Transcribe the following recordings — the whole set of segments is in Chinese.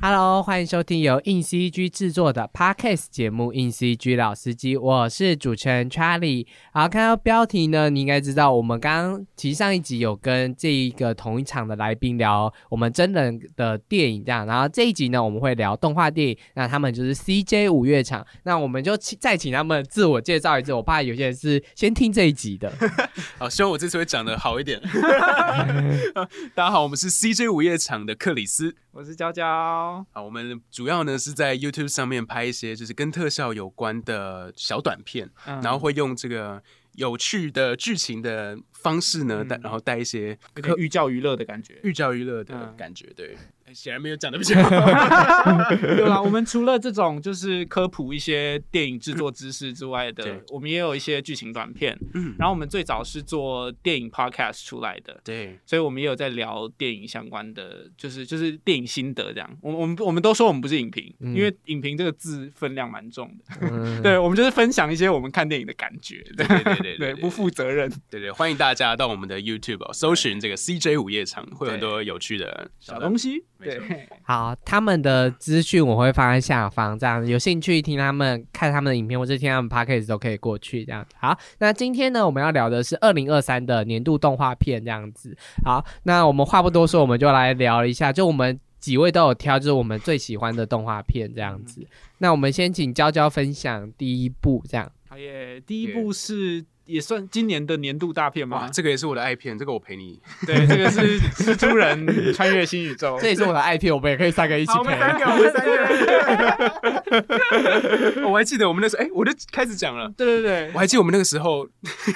Hello，欢迎收听由硬 CG 制作的 Podcast 节目《硬 CG 老司机》，我是主持人 Charlie。好，看到标题呢，你应该知道，我们刚刚其实上一集有跟这一个同一场的来宾聊我们真人的电影这样，然后这一集呢，我们会聊动画电影。那他们就是 CJ 五月场，那我们就请再请他们自我介绍一次。我怕有些人是先听这一集的。好，希望我这次会讲的好一点。大家好，我们是 CJ 午夜场的克里斯。我是娇娇。好，我们主要呢是在 YouTube 上面拍一些就是跟特效有关的小短片，嗯然后会用这个有趣的剧情的方式呢，带、然后带一些寓教于乐的感觉。寓教于乐的嗯感觉。对，哎显然没有讲的比较好。对啦，我们除了这种就是科普一些电影制作知识之外的，我们也有一些剧情短片。嗯，然后我们最早是做电影 podcast 出来的，对，所以我们也有在聊电影相关的，就是就是电影心得这样。我们我们我们都说我们不是影评，嗯因为影评这个字分量蛮重的。嗯，对，我们就是分享一些我们看电影的感觉，对对对对对，不负责任。对对，欢迎大家到我们的 YouTube 哦搜寻这个 CJ 午夜场，会有很多有趣的小东西，对，好，他们的资讯我会放在下方，这样有兴趣听他们看他们的影片或者听他们 podcast 都可以过去这样。好，那今天呢，我们要聊的是二零二三的年度动画片这样子。好，那我们话不多说，我们就来聊一下，就我们几位都有挑，就是我们最喜欢的动画片这样子。那我们先请娇娇分享第一部，这样。好耶，第一部是也算今年的年度大片哇，吗？这个也是我的爱片，这个我陪你。对，这个是蜘蛛人穿越新宇宙。这也是我的爱片，我们也可以三个一起陪，我陪们。三个，我们三个。我还记得我们那时候，哎，我就开始讲了。对对对我，还记得我们那个时候，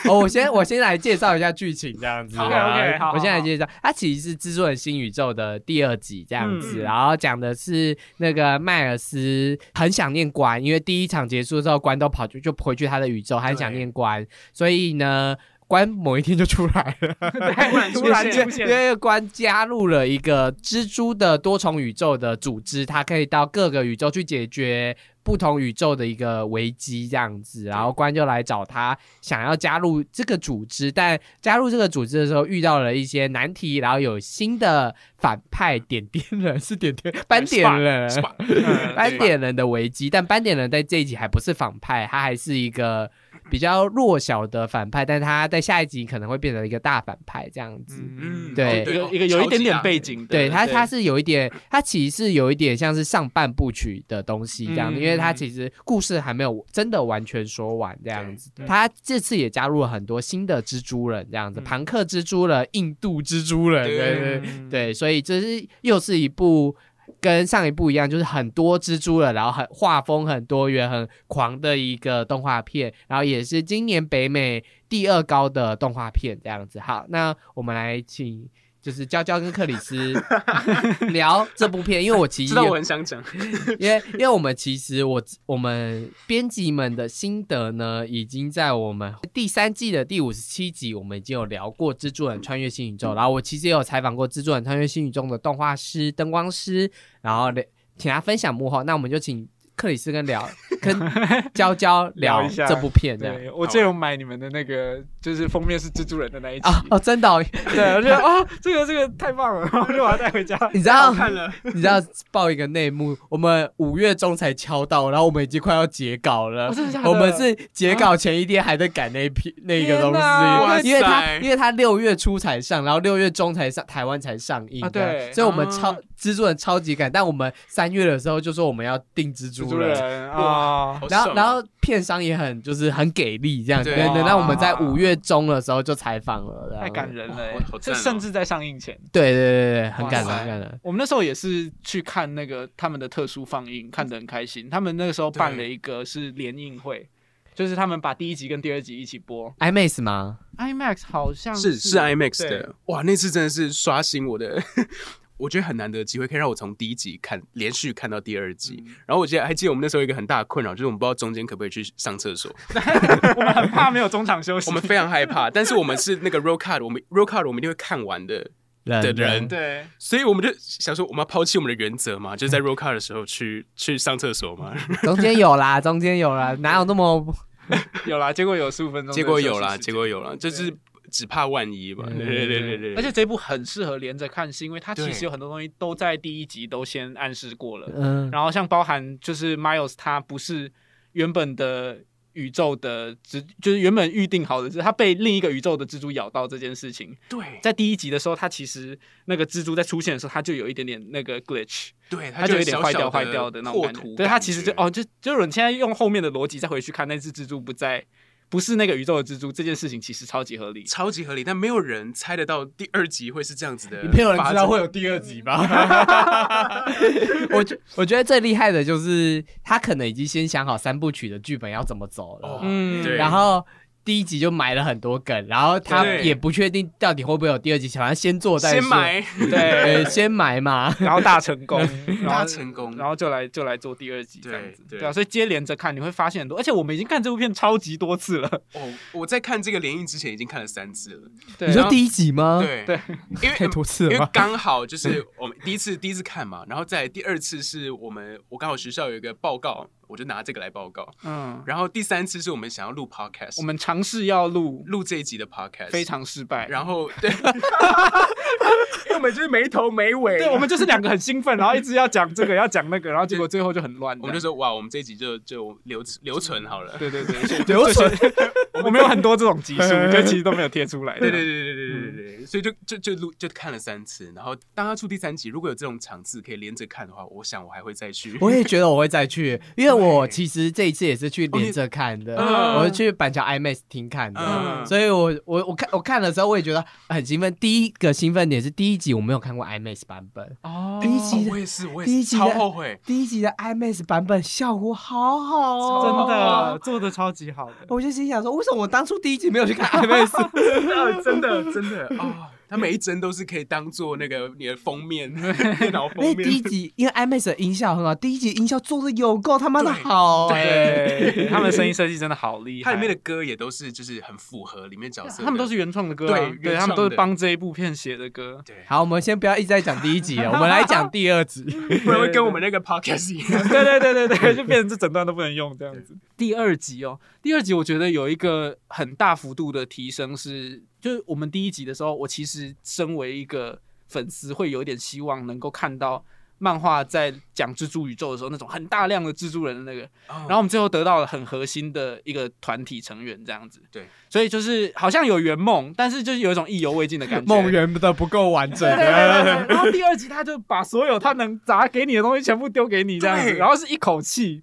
哦，我先我先来介绍一下剧情，这样子。好好我先来介绍，它其实是《蜘蛛人新宇宙》的第二集这样子，嗯然后讲的是那个迈尔斯很想念关，因为第一场结束之后，关都跑去就回去他的宇宙，他很想念关，所以呢。关某一天就出来了，突然出因，为关加入了一个蜘蛛的多重宇宙的组织，它可以到各个宇宙去解决不同宇宙的一个危机，这样子。然后关就来找他，想要加入这个组织，但加入这个组织的时候遇到了一些难题，然后有新的反派点点人是点点 斑点人。是吧？嗯斑点人的危机，但斑点人在这一集还不是反派，他还是一个比较弱小的反派，但他在下一集可能会变成一个大反派这样子。嗯，对一个一个有一点点背景的，对他，他是有一点，他其实是有一点像是上半部曲的东西这样，嗯因为他其实故事还没有真的完全说完这样子他这次也加入了很多新的蜘蛛人这样子，嗯庞克蜘蛛人、印度蜘蛛人，对对对，所以这是又是一部。跟上一部一样，就是很多蜘蛛了，然后很画风很多元、很狂的一个动画片，然后也是今年北美第二高的动画片这样子。好，那我们来请就是娇娇跟克里斯聊这部片，因为我其实知道我很想讲，因为因为我们其实我我们编辑们的心得呢，已经在我们第三季的第五十七集，我们已经有聊过《蜘蛛人穿越新宇宙》，然后我其实也有采访过《蜘蛛人穿越新宇宙》的动画师、灯光师，然后聊请他分享幕后。那我们就请克里斯跟聊 跟娇娇聊聊一下这部片这样。对，我最有买你们的那个，就是封面是蜘蛛人的那一集。啊哦，真的哦、对，我觉得啊，这个这个太棒了，然后就把它带回家。你知道看了，你知道报一个内幕，我们五月中才敲到，然后我们已经快要截稿了。哦的的我们是截稿前一天还在赶那一批那个东西，因为他因为他六月初才上，然后六月中才上台湾才上映啊对所以我们啊超蜘蛛人超级赶，但我们三月的时候就说我们要订蜘蜘蛛蛛人。人啊，然后，然后片商也很就是很给力，这样，子对对。那我们在五月中的时候就采访了，太感人了这甚至在上映前。对对对对，很感人，很感人。我们那时候也是去看那个他们的特殊放映，看得很开心。他们那个时候办了一个是联映会，就是他们把第一集跟第二集一起播。IMAX 吗？IMAX 好像是是 IMAX 的，哇，那次真的是刷新我的，我觉得很难得的机会，可以让我从第一集看连续看到第二集。嗯然后我记得还记得我们那时候有一个很大的困扰，就是我们不知道中间可不可以去上厕所，我们很怕没有中场休息。我们非常害怕。但是我们是那个 roll card，我们 roll card 我们一定会看完的，人的人对，所以我们就想说，我们要抛弃我们的原则嘛，就是在 roll card 的时候去去上厕所嘛。中间有啦，中间有啦，哪有那么 有啦，结果有十五分钟，结果有啦，结果有啦，就是只怕万一嘛。嗯对对对对对，而且这部很适合连着看，是因为它其对实有很多东西都在第一集都先暗示过了。嗯，然后像包含就是 Miles 他不是原本的宇宙的蜘，就是原本预定好的，是他被另一个宇宙的蜘蛛咬到这件事情，对在第一集的时候，他其实那个蜘蛛在出现的时候，他就有一点点那个 glitch，对，他就有点坏掉坏掉的那种感觉。对，他其实就。哦，就就是你现在用后面的逻辑再回去看那只蜘蛛不在，不是那个宇宙的蜘蛛，这件事情其实超级合理。超级合理，但没有人猜得到第二集会是这样子的。没有人知道会有第二集吧？我觉我觉得最厉害的就是他可能已经先想好三部曲的剧本要怎么走了，哦嗯，对然后第一集就埋了很多梗，然后他也不确定到底会不会有第二集，反正先做再说。先，埋，对呃，，先埋嘛。然后大成功，然 大后成功，然后就来就来做第二集这样子，对对。对啊，所以接连着看你会发现很多，而且我们已经看这部片超级多次了，哦，我在看这个联映之前已经看了三次了。对，你说第一集吗？，对。对，因为太多次因为？刚好就是我们第一次第一次看嘛，然后再第二次是我们我刚好学校有一个报告，我就拿这个来报告。嗯，然后第三次是我们想要录 podcast，我们尝试要录录这一集的 podcast，非常失败。然后 对，我们就是没头没尾。对，我们就是两个很兴奋，然后一直要讲这个，要讲那个，然后结果最后就很乱。我们就说哇，我们这一集就就留留存好了。对对对，留存。我们有很多这种集数，就其实都没有贴出来。对对对对对对对，所以就就就录就看了三次，然后当他出第三集，如果有这种场次可以连着看的话，我想我还会再去。我也觉得我会再去，因为我。我其实这一次也是去连着看的，嗯我是去板桥 IMAX 厅看的，嗯所以我我我看我看的时候我也觉得很兴奋。第一个兴奋点是第一集我没有看过 IMAX 版本，哦第一集的我也是，我第一集的也是超后悔。第一集的 IMAX 版本效果好好哦，真的做的超级好的，我就心想说，为什么我当初第一集没有去看 IMAX？真的真的啊！它每一帧都是可以当做那个你的封面，电脑封因为第一。集因为 IMAX 的音效很好，第一集音效做的有够他妈的对好，对，他们声音设计真的好厉害，它里面的歌也都是就是很符合里面角色，他们都是原创的歌啊，对对他们都是帮这一部片写的歌。对，好，我们先不要一直在讲第一集了，我们来讲第二集。不然会跟我们那个 podcast 一样。对对对对对，就变成这整段都不能用这样子。第二集哦，第二集我觉得有一个很大幅度的提升是，就是我们第一集的时候，我其实身为一个粉丝，会有一点希望能够看到漫画在讲蜘蛛宇宙的时候那种很大量的蜘蛛人的那个，然然后我们最后得到了很核心的一个团体成员这样子。对，所以就是好像有圆梦，但是就是有一种意犹未尽的感觉。梦圆的不够完整对对对对。然后第二集他就把所有他能砸给你的东西全部丢给你这样子，然后是一口气，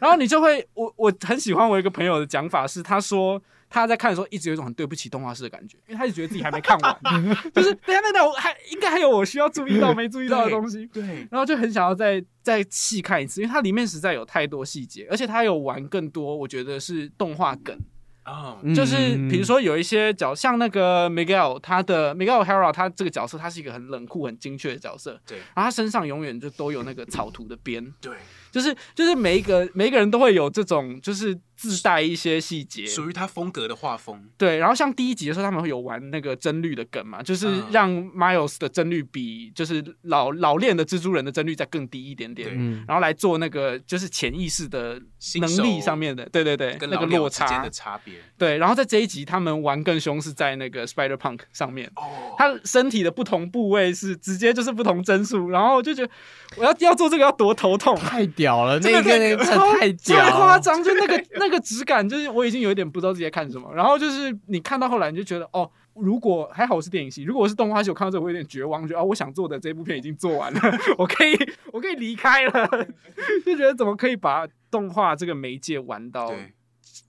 然后你就会，我我很喜欢我一个朋友的讲法是，他说他在看的时候一直有一种很对不起动画师的感觉，因为他就觉得自己还没看完，就是等下等一下我还应该还有我需要注意到 没注意到的东西，对然后就很想要再再细看一次，因为它里面实在有太多细节，而且它有玩更多，我觉得是动画梗。哦，就是嗯比如说有一些角，像那个 Miguel，他的 Miguel Hera，他这个角色他是一个很冷酷、很精确的角色，对。然后他身上永远就都有那个草图的边，对，就是就是每一个每一个人都会有这种，就是自带一些细节。属于他风格的画风。对，然后像第一集的时候，他们会有玩那个帧率的梗嘛，就是嗯。让 Miles 的帧率比就是老老练的蜘蛛人的帧率再更低一点点，嗯，然后来做那个就是潜意识的能力上面的，对对对，那个跟老鸟落差之间的，差别。对，然后在这一集他们玩更凶是在那个 Spider Punk 上面，哦，他身体的不同部位是直接就是不同帧数，然后我就觉得我要要做这个要多头痛，太屌了，那个那个太屌了，超夸张，就那个那个质感，就是我已经有一点不知道自己在看什么。然后就是你看到后来，你就觉得哦，如果还好我是电影系，如果我是动画系，我看到这我有点绝望，觉得哦，我想做的这部片已经做完了，我可以我可以离开了，就觉得怎么可以把动画这个媒介玩到，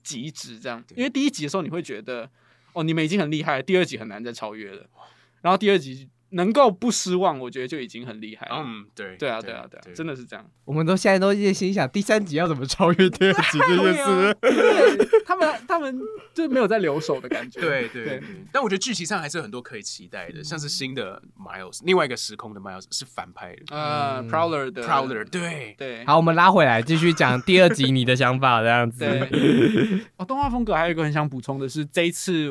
极致这样？对因为第一集的时候你会觉得哦，你们已经很厉害了，第二集很难再超越了，然后第二集能够不失望，我觉得就已经很厉害了。嗯，对，对啊，对啊，对啊，真的是这样。我们都现在都在心想第三集要怎么超越第二集这件事。对他们他们就没有在留守的感觉。对对但我觉得剧情上还是有很多可以期待的，像是新的 Miles，另外一个时空的 Miles 是反派的，Prowler 的 Prowler，对，对好，我们拉回来继续讲第二集你的想法，这样子。哦，动画风格还有一个很想补充的是，这一次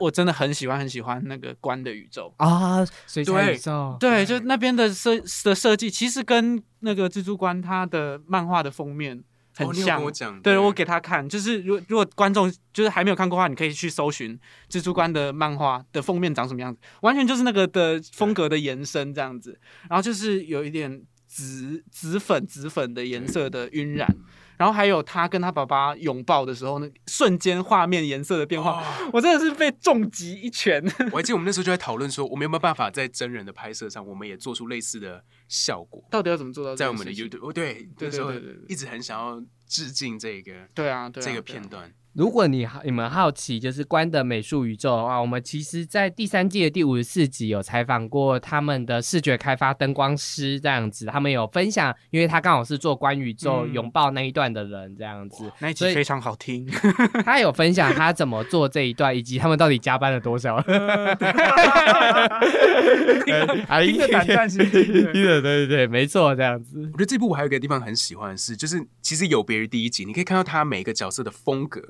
我真的很喜欢很喜欢那个关的宇宙。啊，水彩对宇宙，对，就那边的设的设计，其实跟那个蜘蛛关它的漫画的封面很像。跟我讲，对我给他看，就是如果如果观众就是还没有看过的话，你可以去搜寻蜘蛛关的漫画的封面长什么样子，完全就是那个的风格的延伸这样子。然后就是有一点紫紫粉紫粉的颜色的晕染，然后还有他跟他爸爸拥抱的时候，那瞬间画面颜色的变化，哦我真的是被重击一拳。我还记得我们那时候就在讨论说，我们有没有办法在真人的拍摄上，我们也做出类似的效果，到底要怎么做到在我们的？YouTube，哦，对，对那时候对对对对一直很想要致敬这个对啊，对啊这个片段。如果你好你们好奇就是关的美术宇宙的话，我们其实在第三季的第五十四集有采访过他们的视觉开发灯光师这样子，他们有分享，因为他刚好是做关宇宙嗯拥抱那一段的人这样子，所以那一集非常好听。他有分享他怎么做这一段，以及他们到底加班了多少。对对对，没错，这样子。我觉得这部我还有一个地方很喜欢的是，就是其实有别于第一集，你可以看到他每个角色的风格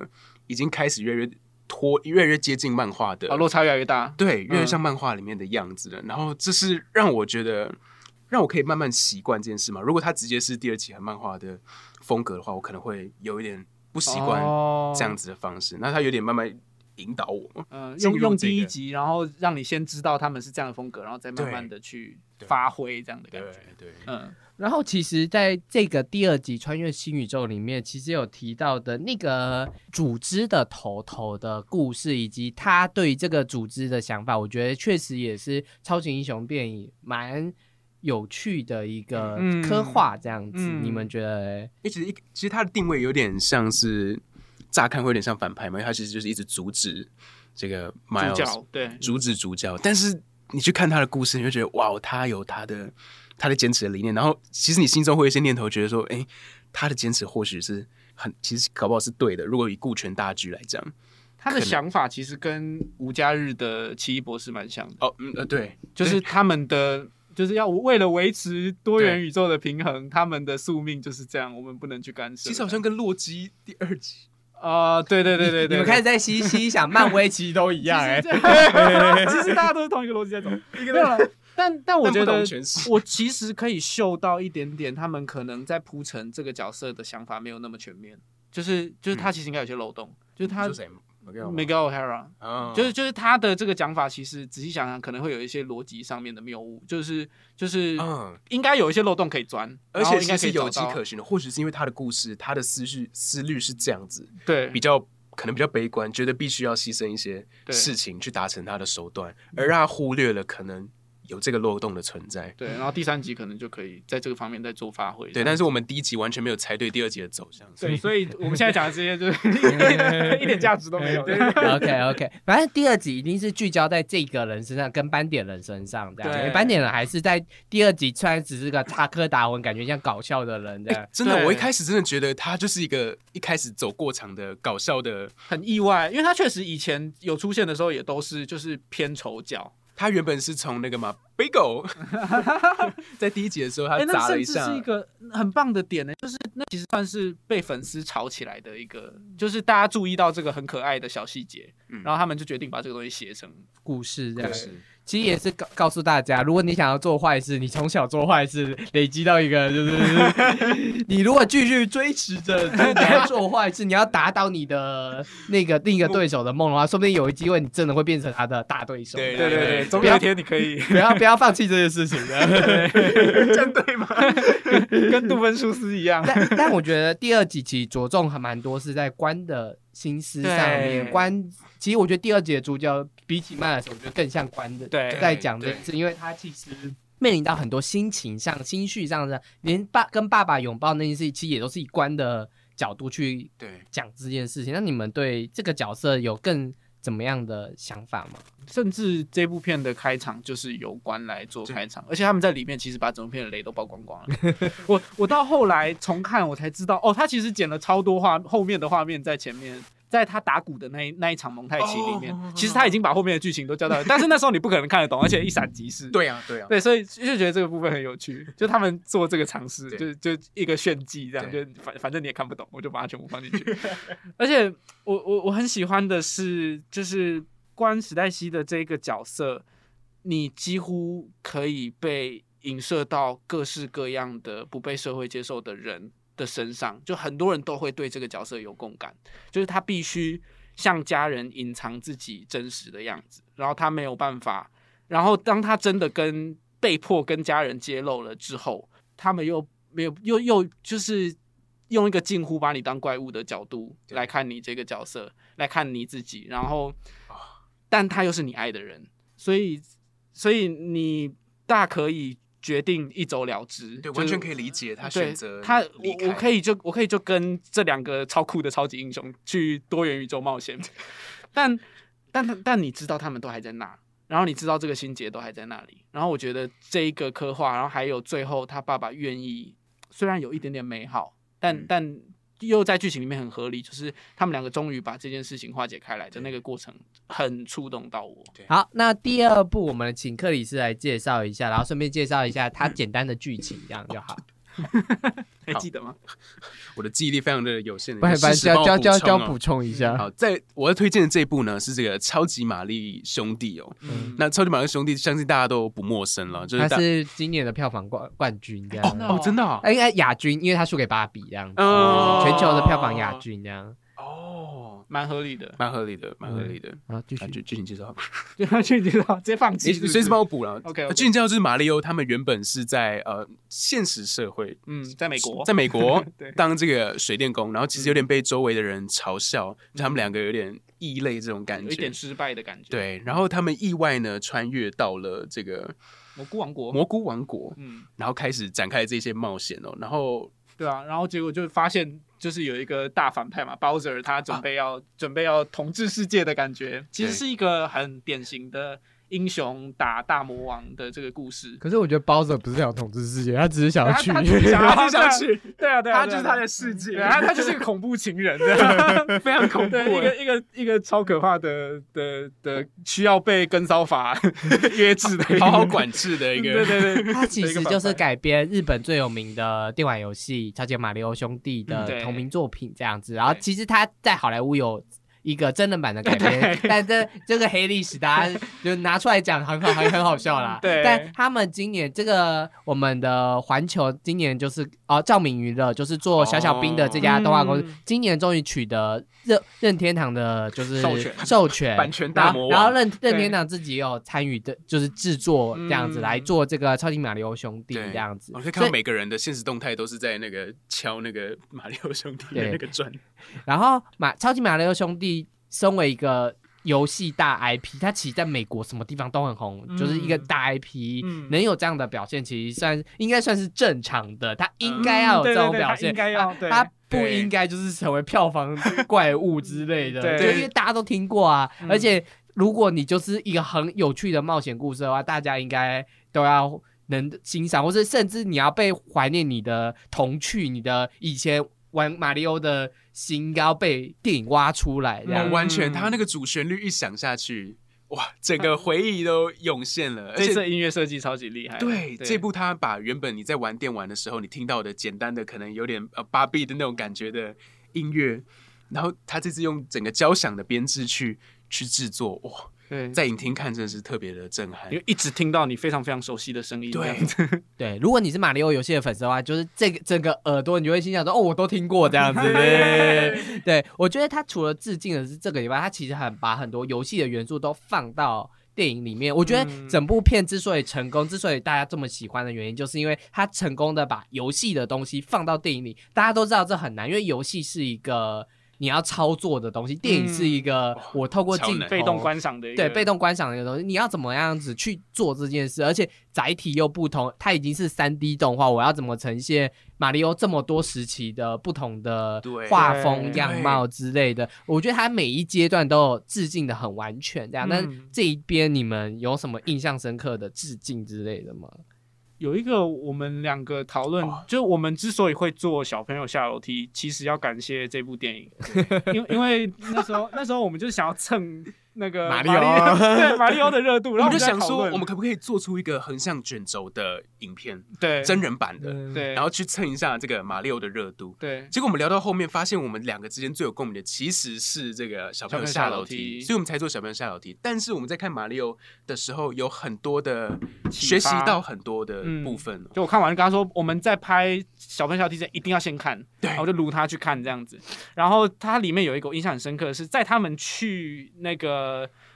已经开始越来越脱，越来越接近漫画的啊，落差越来越大。对，越来越嗯像漫画里面的样子了。然后这是让我觉得，让我可以慢慢习惯这件事嘛。如果他直接是第二集和漫画的风格的话，我可能会有一点不习惯哦这样子的方式。那他有点慢慢引导我，嗯，进用用第一集，然后让你先知道他们是这样的风格，然后再慢慢的去对发挥这样的感对觉。对，嗯，然后其实，在这个第二集《穿越新宇宙》里面，其实有提到的那个组织的头头的故事，以及他对这个组织的想法，我觉得确实也是超级英雄电影蛮有趣的一个嗯刻画。这样子，嗯你们觉得嘞？因为其实一其实他的定位有点像是乍看会有点像反派嘛，因为他其实就是一直阻止这个主 Miles 角对，阻止主角，但是你去看他的故事，你会觉得哇，他有他的他的坚持的理念，然后其实你心中会有一些念头，觉得说，哎，他的坚持或许是很，其实搞不好是对的。如果以顾全大局来讲，他的想法其实跟吴家日的奇异博士蛮像的，哦，嗯呃，对，就是他们的。就是要为了维持多元宇宙的平衡，他们的宿命就是这样，我们不能去干涉。其实好像跟洛基第二集，啊、对对对对对，你们开始在嘻嘻想，漫威其实都一样 哎、其 实其实大家都是同一个逻辑在走，没有了。但但我觉得 我其实可以嗅到一点点，他们可能在铺陈这个角色的想法没有那么全面，就是就是他其实应该有些漏洞，就是他就是就是他的这个讲法，其实仔细想想可能会有一些逻辑上面的谬误，就是就是嗯，应该有一些漏洞可以钻，而且应该是有迹可循的，或许是因为他的故事，他的思绪思虑是这样子，对比较可能比较悲观，觉得必须要牺牲一些事情去达成他的手段，而让他忽略了可能有这个漏洞的存在。对，然后第三集可能就可以在这个方面再做发挥。对，但是我们第一集完全没有猜对第二集的走向，所对，以所以我们现在讲的这些就是 一点价值都没有。对 OK OK，反正第二集一定是聚焦在这个人身上，跟斑点人身上这样。对因为斑点人还是在第二集虽然只是个插科打诨，感觉像搞笑的人这样。真的，我一开始真的觉得他就是一个一开始走过场的搞笑的。很意外，因为他确实以前有出现的时候也都是就是偏丑角，他原本是从那个嘛 Bagel，在第一集的时候他砸了一下。欸是，一个很棒的点呢，就是那其实算是被粉丝炒起来的一个，就是大家注意到这个很可爱的小细节，嗯。然后他们就决定把这个东西写成故事这样。故。事其实也是告告诉大家，如果你想要做坏事，你从小做坏事，累积到一个就是，你如果继续追持着就是你要做坏事，你要打倒你的那个另一个对手的梦的话，说不定有一机会你真的会变成他的大对手。对对对对，总有一天你可以不要不要放弃这件事情的。这样对 吗？跟杜芬舒斯一样。但但我觉得第二集其实着重还蛮多是在关的心思上面。关其实我觉得第二集的主角比起麦尔斯，我觉得更像关的对在讲这件事，因为他其实。面临到很多心情上、心绪上的，连爸跟爸爸拥抱那件事，其实也都是以关的角度去对，讲这件事情。那你们对这个角色有更怎么样的想法吗？甚至这部片的开场就是由关来做开场，而且他们在里面其实把整部片的雷都曝光光了。我我到后来重看，我才知道哦，他其实剪了超多画后面的画面在前面。在他打鼓的那一那一场蒙太奇里面哦其实他已经把后面的剧情都交代了，但是那时候你不可能看得懂，而且一闪即逝。对啊，对啊，对，所以就觉得这个部分很有趣，就他们做这个尝试，对就就一个炫技这样，就反反正你也看不懂，我就把它全部放进去。而且我我我很喜欢的是，就是关史黛西的这个角色，你几乎可以被影射到各式各样的不被社会接受的人的身上，就很多人都会对这个角色有共感，就是他必须向家人隐藏自己真实的样子，然后他没有办法，然后当他真的跟被迫跟家人揭露了之后，他们又没有又又就是用一个近乎把你当怪物的角度来看你这个角色，来看你自己，然后，但他又是你爱的人，所以所以你大可以决定一走了之，对，完全可以理解他对选择他，我我可以就我可以就跟这两个超酷的超级英雄去多元宇宙冒险，但但但你知道他们都还在那，然后你知道这个心结都还在那里，然后我觉得这一个刻画，然后还有最后他爸爸愿意，虽然有一点点美好，但、嗯。但又在剧情里面很合理，就是他们两个终于把这件事情化解开来的那个过程，很触动到我。好，那第二部我们请克里斯来介绍一下，然后顺便介绍一下他简单的剧情，这样就好。还记得吗？我的记忆力非常的有限的，帮我就要就要补充一下。好，在我要推荐的这一部呢，是这个超级玛丽兄弟哦。嗯，那超级玛丽兄弟，相信大家都不陌生了，就是大它是今年的票房冠冠军，这样。哦，真的哦哎，应该亚军，因为他输给芭比这样子，哦全球的票房亚军这样。哦，蛮合理的。蛮合理的，蛮合理的。啊，继啊，续。剧剧情介绍，对，剧情介绍 直接放弃你随时帮我补了。OK，OK 剧情介绍就是马里欧他们原本是在呃现实社会，嗯，在美国，在美国 对当这个水电工，然后其实有点被周围的人嘲笑，就他们两个有点异类这种感觉有一点。失败的感觉。，对，然后他们意外呢穿越到了这个蘑菇王国，蘑菇王国，嗯，然后开始展开这些冒险哦。然后对啊，然后结果就发现，就是有一个大反派嘛，Bowser，他准备要、准备要统治世界的感觉，其实是一个很典型的英雄打大魔王的这个故事。可是我觉得包子不是想统治世界，他只是想要去。他他只是想 去，对啊，对啊，他就是他的世世界，对啊，他就是个恐怖情人，对 非常恐怖。对，一个一个一个超可怕的的的需要被跟骚法 约制的，好好管制的一对个，对对，对，他其实就是改编日本最有名的电玩游戏《超级马里奥兄弟》的同名作品这样子。然后其实他在好莱坞有一个真人版的改编，但这这个黑历史大家 就拿出来讲，很好，很很好笑啦。对。但他们今年这个我们的环球今年就是哦，照明娱乐就是做小小兵的这家动画公司，嗯。今年终于取得任任天堂的就是授权。授权。版权大然后魔王。然后任任天堂自己也有参与的，就是制作这样子嗯来做这个超级马里奥兄弟这样子。我可以看到每个人的现实动态都是在那个敲那个马里奥兄弟的那个砖，然后马超级马里奥兄弟身为一个游戏大 IP，它其实在美国什么地方都很红，嗯就是一个大 IP，、嗯。能有这样的表现，其实算应该算是正常的，它应该要有这种表现，嗯对对对它应该要对它它不应该就是成为票房怪物之类的，对因为大家都听过啊，嗯而且如果你就是一个很有趣的冒险故事的话，大家应该都要能欣赏，或是甚至你要被怀念你的童趣，你的以前玩马里奥的心，应该要被电影挖出来，这样。嗯完全他那个主旋律一响下去，哇，整个回忆都涌现了，而且这次音乐设计超级厉害。对，这部他把原本你在玩电玩的时候，你听到的简单的可能有点呃芭比的那种感觉的音乐，然后他这次用整个交响的编制去去制作，哇，对，在影厅看真的是特别的震撼因为一直听到你非常非常熟悉的声音。对 对，如果你是马里奥游戏的粉丝的话，就是这个整个耳朵，你就会心想说：“哦，我都听过这样子。”对，对我觉得他除了致敬的是这个以外，他其实很把很多游戏的元素都放到电影里面。我觉得嗯整部片之所以成功，之所以大家这么喜欢的原因，就是因为他成功的把游戏的东西放到电影里。大家都知道这很难，因为游戏是一个你要操作的东西，电影是一个我透过镜头被动观赏的一个对被动观赏的一个东西，你要怎么样子去做这件事？而且载体又不同，它已经是三 D 动画，我要怎么呈现马里奥这么多时期的不同的画风、样貌之类的？我觉得它每一阶段都有致敬的很完全，这样。那、嗯这一边你们有什么印象深刻的致敬之类的吗？有一个我们两个讨论，哦。就是我们之所以会做小朋友下楼梯，其实要感谢这部电影，因为因为那时候那时候我们就是想要蹭那个马里奥奥 对马里奥的热度，我然后们就想说，我们可不可以做出一个横向卷轴的影片，对真人版的，对，然后去蹭一下这个马里奥的热度。对结果我们聊到后面，发现我们两个之间最有共鸣的其实是这个小朋友下楼梯所以我们才做小朋友下楼梯。但是我们在看马里奥的时候，有很多的学习到很多的嗯部分哦。就我看完，跟他说我们在拍小朋友小提前一定要先看，对然后我就撸他去看这样子。然后它里面有一个我印象很深刻的是，在他们去那个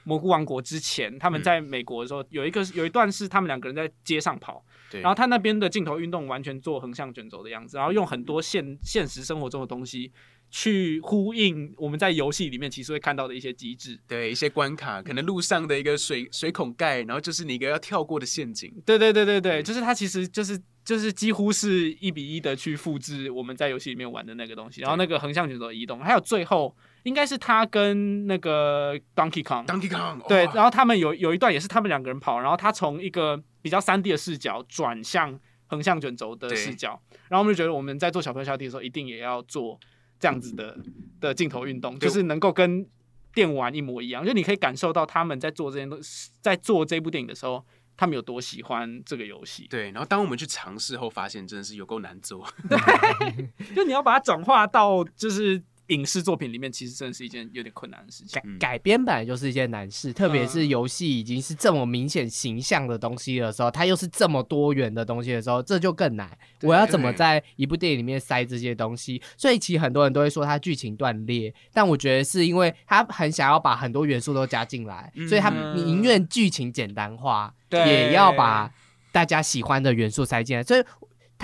蘑菇王国之前，他们在美国的时候，有一个有一段是他们两个人在街上跑，然后他那边的镜头运动完全做横向卷轴的样子，然后用很多现现实生活中的东西去呼应我们在游戏里面其实会看到的一些机制。对一些关卡，可能路上的一个水水孔盖，然后就是你一个要跳过的陷阱。对对对对对，就是它其实就是就是几乎是一比一的去复制我们在游戏里面玩的那个东西，然后那个横向卷轴移动，还有最后应该是他跟那个 Donkey Kong。Donkey Kong，对，然后他们有有一段也是他们两个人跑，然后他从一个比较三 D 的视角转向横向卷轴的对视角，然后我们就觉得我们在做小朋友小弟的时候，一定也要做这样子的的镜头运动，就是能够跟电玩一模一样，就你可以感受到他们在做这件东在做这部电影的时候，他们有多喜欢这个游戏。对，然后当我们去尝试后，发现真的是有够难做。对 就你要把它转化到就是影视作品里面，其实真的是一件有点困难的事情改。嗯改编本来就是一件难事，特别是游戏已经是这么明显形象的东西的时候，它又是这么多元的东西的时候，这就更难。我要怎么在一部电影里面塞这些东西？所以其实很多人都会说它剧情断裂，但我觉得是因为他很想要把很多元素都加进来，嗯所以他宁愿剧情简单化，也要把大家喜欢的元素塞进来。所以。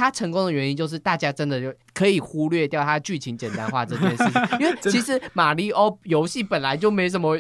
他成功的原因就是大家真的就可以忽略掉他剧情简单化这件事情，因为 其实马里奥游戏本来就没什么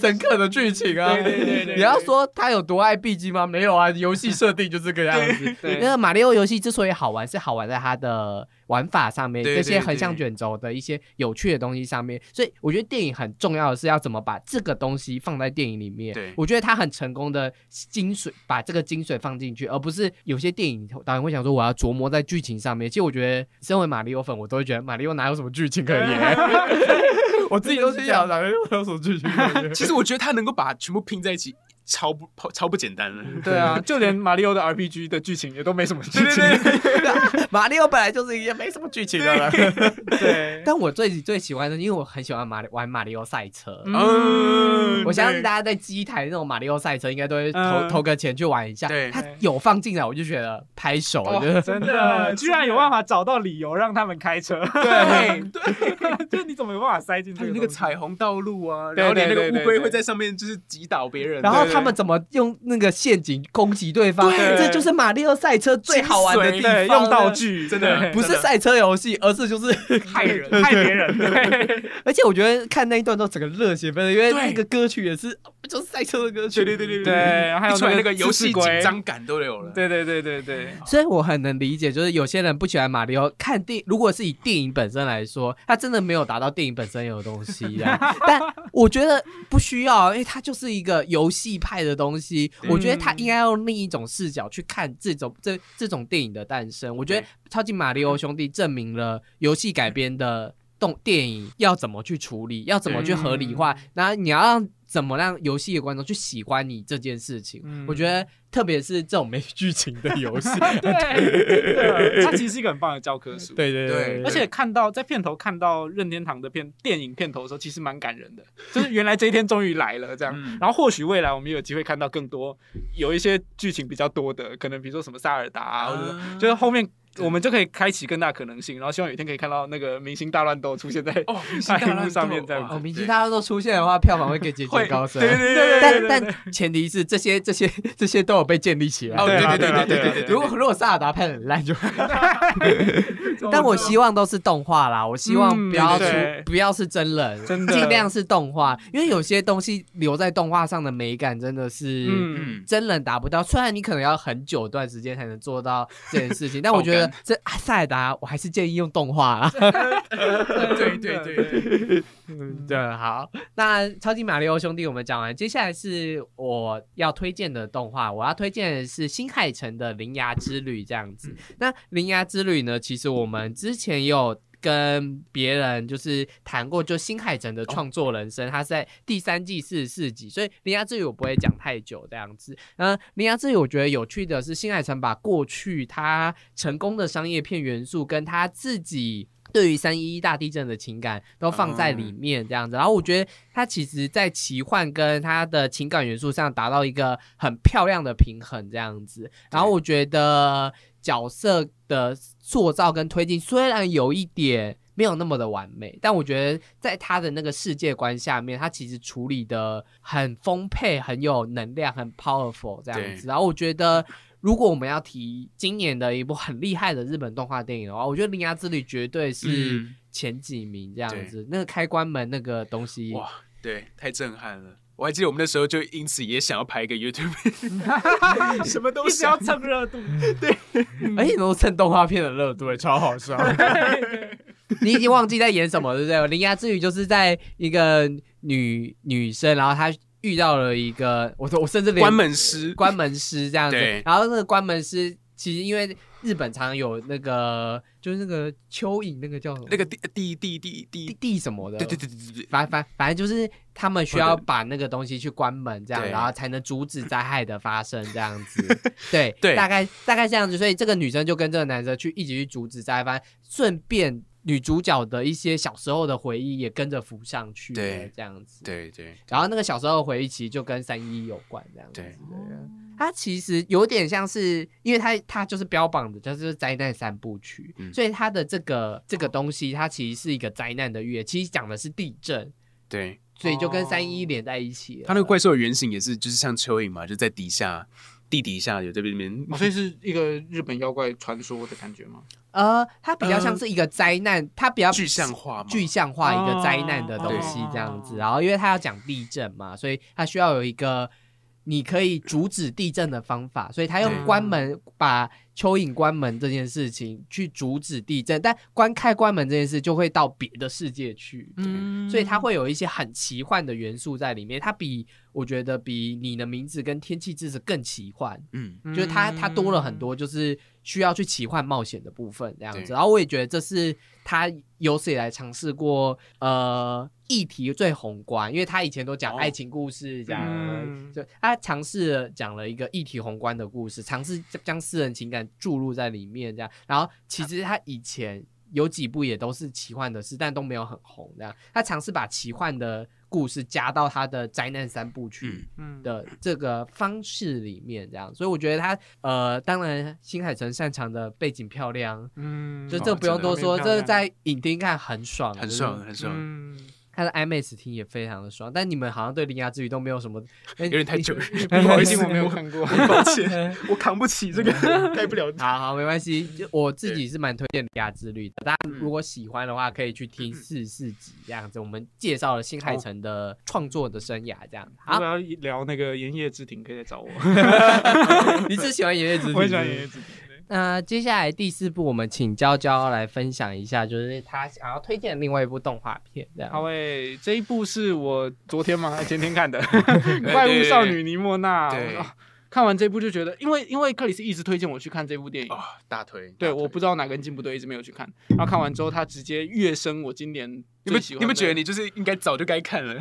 深刻的剧情啊。对对对对你要说他有多爱 B G 吗？没有啊，游戏设定就这个样子。那个马里奥游戏之所以好玩，是好玩在它的玩法上面，对这些对横向卷轴的一些有趣的东西上面。所以我觉得电影很重要的是要怎么把这个东西放在电影里面。对我觉得他很成功的精髓，把这个精髓放进去，而不是有些电影导演会想说我要琢磨在剧情上面。其实我觉得，身为马里奥粉，我都会觉得马里奥哪有什么剧情可言。我自己都是想，哪有有什么剧情？其实我觉得他能够把全部拼在一起，超不超不简单了。对啊，就连马里奥的 RPG 的剧情也都没什么剧情。马里奥本来就是一件没什么剧情的人。对，但我最最喜欢的，因为我很喜欢马里玩马里奥赛车。嗯。我相信大家在机台那种马里奥赛车，应该都会投、嗯。投个钱去玩一下。对。他有放进来，我就觉得拍手，我觉得哦真的，居然有办法找到理由让他们开车。对。对，就你怎么有办法塞进去那个彩虹道路啊，对然后连那个乌龟会在上面就是击倒别人，然后对他们怎么用那个陷阱攻击对方？对这就是马里奥赛车最好玩的地方。用道，具，真的不是赛车游戏，而是就是 害人 害别人。对，而且我觉得看那一段都整个热血沸腾，因为那个歌曲也是就是赛车的歌曲。对对对对对还有出来那个游戏紧张感都有了。对对对对对，所以我很能理解，就是有些人不喜欢马里奥，看电如果是以电影本身来说，它真的没有达到电影本身有的东西的。但我觉得不需要，因为它就是一个游戏派的东西。我觉得它应该用另一种视角去看这种这这种电影的诞生。我觉得《超级马里奥兄弟》证明了游戏改编的动电影要怎么去处理，要怎么去合理化，然后你要让怎么让游戏的观众去喜欢你这件事情。嗯。我觉得特别是这种没剧情的游戏，对，真的，它其实是一个很棒的教科书。对对对而且看到在片头看到任天堂的片电影片头的时候，其实蛮感人的，就是原来这一天终于来了这样。嗯。然后或许未来我们也有机会看到更多有一些剧情比较多的，可能比如说什么萨尔达啊，或者啊就是后面我们就可以开启更大可能性。然后希望有一天可以看到那个明星大乱斗出现在哦，大荧幕上面这样哦，明星大乱斗出现的话，票房会给节节 高升。对对对但但前提是这些这些这些都有被建立起来。哦，对对对对啊对啊对如果如果萨尔达拍的很烂就，但我希望都是动画啦，我希望不要出、不要是真人，真的尽量是动画，因为有些东西留在动画上的美感真的是。真人达不到，虽然你可能要很久一段时间才能做到这件事情，但我觉得这啊塞尔达，我还是建议用动画啊。对 对对对，嗯，对，好，那超级马里奥兄弟我们讲完，接下来是我要推荐的动画，我要推荐的是新海诚的《铃芽之旅》这样子。那《铃芽之旅》呢，其实我们之前也有。跟别人就是谈过，就新海诚的创作人生，他是在第三季四十四集，所以铃芽之旅我不会讲太久这样子。嗯，铃芽之旅我觉得有趣的是，新海诚把过去他成功的商业片元素跟他自己。对于三一一大地震的情感都放在里面，这样子，然后我觉得他其实在奇幻跟他的情感元素上达到一个很漂亮的平衡，这样子。然后我觉得角色的塑造跟推进虽然有一点没有那么的完美，但我觉得在他的那个世界观下面，他其实处理的很丰沛、很有能量、很 powerful 这样子。然后我觉得。如果我们要提今年的一部很厉害的日本动画电影的话，我觉得《铃芽之旅》绝对是前几名这样子。那个开关门那个东西，哇，对，太震撼了！我还记得我们那时候就因此也想要拍一个 YouTube，什么东西要蹭热度，对，而且都蹭动画片的热度，超好笑。你已经忘记在演什么，对不对？《铃芽之旅》就是在一个女女生，然后她。遇到了一个，我我甚至连关门师，关门师这样子。然后那个关门师，其实因为日本常有那个，就是那个蚯蚓，那个叫什么？那个地地地地地地什么的？对对对对对。反反反正就是他们需要把那个东西去关门，这样，然后才能阻止灾害的发生，这样子。对对，大概大概这样子。所以这个女生就跟这个男生去一起去阻止灾害，顺便。女主角的一些小时候的回忆也跟着浮上去，对，这样子，对对。然后那个小时候的回忆其实就跟三一有关，这样子。对，它其实有点像是，因为它它就是标榜的，就是灾难三部曲，所以它的这个这个东西，它其实是一个灾难的月，其实讲的是地震，对，所以就跟三一连在一起。它那个怪兽的原型也是，就是像蚯蚓嘛，就在底下。地底下有这边边，所以是一个日本妖怪传说的感觉吗？呃，它比较像是一个灾难，它比较具象化，具象化一个灾难的东西这样子。然后，因为它要讲地震嘛，所以它需要有一个。你可以阻止地震的方法，所以他用关门把蚯蚓关门这件事情去阻止地震，但关开关门这件事就会到别的世界去，嗯，所以它会有一些很奇幻的元素在里面。它比我觉得比你的名字跟天气之子更奇幻，嗯，就是它它多了很多就是需要去奇幻冒险的部分这样子。然后我也觉得这是他有史以来尝试过呃。议题最宏观，因为他以前都讲爱情故事，讲就他尝试讲了一个议题宏观的故事，尝试将私人情感注入在里面，这样。然后其实他以前有几部也都是奇幻的事，但都没有很红。这样，他尝试把奇幻的故事加到他的灾难三部曲的这个方式里面，这样。所以我觉得他呃，当然新海诚擅长的背景漂亮，嗯，就这不用多说，这在影厅看很爽，很爽，很爽。他的 IMAX 听也非常的爽，但你们好像对《铃芽之旅》都没有什么，有点太久，不好意思，我没有看过，抱歉，我扛不起这个，开不了。好好，没关系，就我自己是蛮推荐《铃芽之旅》的，大家如果喜欢的话，可以去听四四集这样子，我们介绍了新海诚的创作的生涯这样。好，我要聊那个《炎夜之庭》，可以来找我。你是喜欢《炎夜之庭》？我喜欢《炎夜之庭》。那接下来第四部，我们请娇娇来分享一下，就是她想要推荐另外一部动画片。这样，好诶，这一部是我昨天吗？前天看的 《怪物少女尼莫娜》。看完这部就觉得，因为因为克里斯一直推荐我去看这部电影，大推。对，我不知道哪根筋不对，一直没有去看。然后看完之后，他直接跃升我今年。你们觉得你就是应该早就该看了？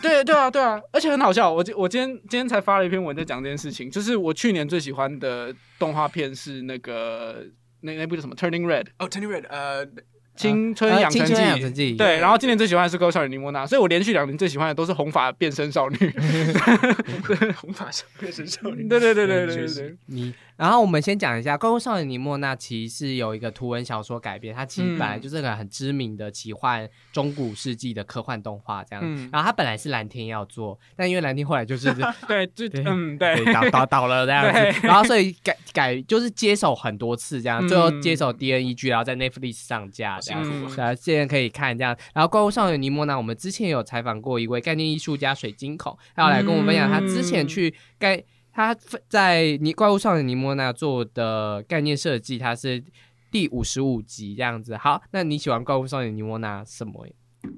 对 对啊对啊，而且很好笑。我我今天今天才发了一篇文在讲这件事情，就是我去年最喜欢的动画片是那个那那部叫什么《Turning Red》哦，《Turning Red》呃。青春养成记，对，然后今年最喜欢的是《高少女尼莫娜》，所以我连续两年最喜欢的都是红发变身少女，红发变身少女，对对对对对对，你。然后我们先讲一下《怪物少女尼莫娜》，其实是有一个图文小说改编，它其实本来就是个很知名的奇幻中古世纪的科幻动画这样。然后它本来是蓝天要做，但因为蓝天后来就是 对，就嗯对倒倒倒了这样子，然后所以改改就是接手很多次这样，最后接手 D N E G，然后在 Netflix 上架这样，啊现在可以看这样。然后《怪物少女尼莫娜》，我们之前有采访过一位概念艺术家水晶孔，他要来跟我们分享他之前去该。他在《尼怪物少女尼莫娜》做的概念设计，它是第五十五集这样子。好，那你喜欢《怪物少女尼莫娜》什么？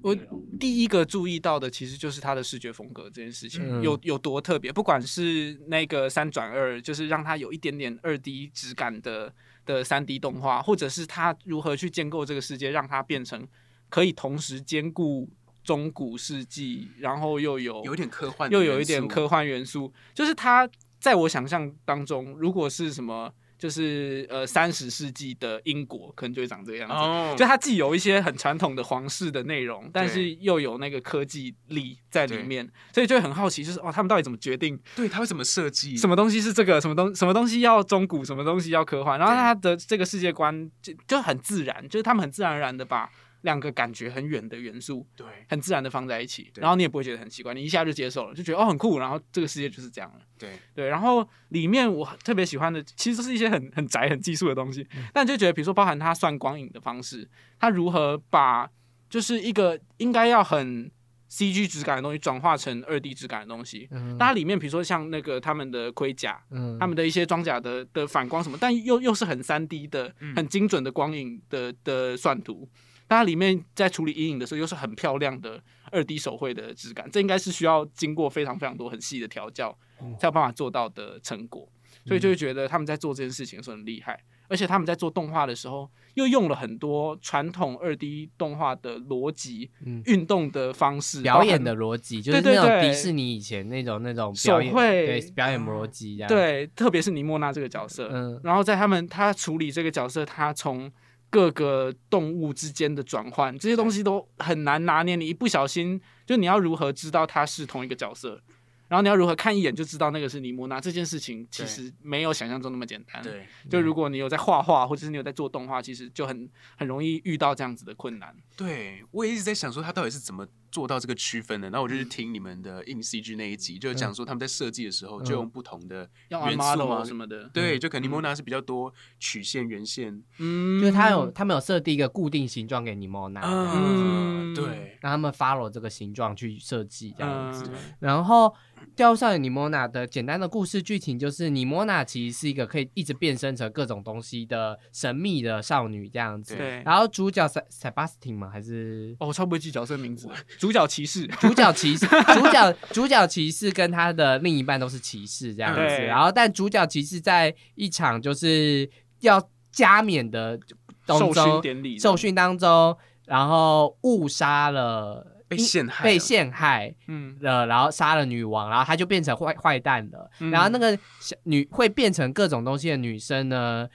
我第一个注意到的其实就是它的视觉风格这件事情有有多特别，不管是那个三转二，就是让它有一点点二 D 质感的。的三 D 动画，或者是他如何去建构这个世界，让它变成可以同时兼顾中古世纪，然后又有有点科幻，又有一点科幻元素，就是他在我想象当中，如果是什么。就是呃，三十世纪的英国可能就会长这个样子，就它既有一些很传统的皇室的内容，但是又有那个科技力在里面，所以就会很好奇，就是哦，他们到底怎么决定？对，他会怎么设计？什么东西是这个？什么东什么东西要中古？什么东西要科幻？然后他的这个世界观就就很自然，就是他们很自然而然的把。两个感觉很远的元素，对，很自然的放在一起，然后你也不会觉得很奇怪，你一下就接受了，就觉得哦很酷，然后这个世界就是这样了，对对。然后里面我特别喜欢的，其实都是一些很很宅、很技术的东西，但就觉得比如说包含它算光影的方式，它如何把就是一个应该要很 C G 质感的东西转化成二 D 质感的东西，它里面比如说像那个他们的盔甲，嗯，他们的一些装甲的的反光什么，但又又是很三 D 的、很精准的光影的的算图。它里面在处理阴影的时候，又是很漂亮的二 D 手绘的质感，这应该是需要经过非常非常多很细的调教，才有办法做到的成果。所以就会觉得他们在做这件事情的时候很厉害，而且他们在做动画的时候，又用了很多传统二 D 动画的逻辑、运动的方式、表演的逻辑，就是那种迪士尼以前那种那种手绘。对表演逻辑。对，特别是尼莫娜这个角色，嗯，然后在他们他处理这个角色，他从各个动物之间的转换，这些东西都很难拿捏。你一不小心，就你要如何知道它是同一个角色？然后你要如何看一眼就知道那个是尼莫娜？这件事情其实没有想象中那么简单。对，就如果你有在画画，或者是你有在做动画，其实就很很容易遇到这样子的困难。对，我也一直在想说他到底是怎么。做到这个区分的，然后我就去听你们的硬 CG 那一集，就讲说他们在设计的时候就用不同的元素啊什么的，对，就肯尼莫娜是比较多曲线、圆线，嗯，就是他有他们有设定一个固定形状给尼莫娜，嗯，对，让他们 follow 这个形状去设计这样子，然后。掉少女尼莫娜的简单的故事剧情就是，尼莫娜其实是一个可以一直变身成各种东西的神秘的少女这样子。对。然后主角塞塞巴斯汀吗？还是？哦，我超不会记角色名字。主角骑士，主角骑士，主角主角骑士跟他的另一半都是骑士这样子。然后，但主角骑士在一场就是要加冕的受训典礼受训当中，然后误杀了。被陷害，被陷害，嗯，呃，然后杀了女王，然后他就变成坏坏蛋了。然后那个小女会变成各种东西的女生呢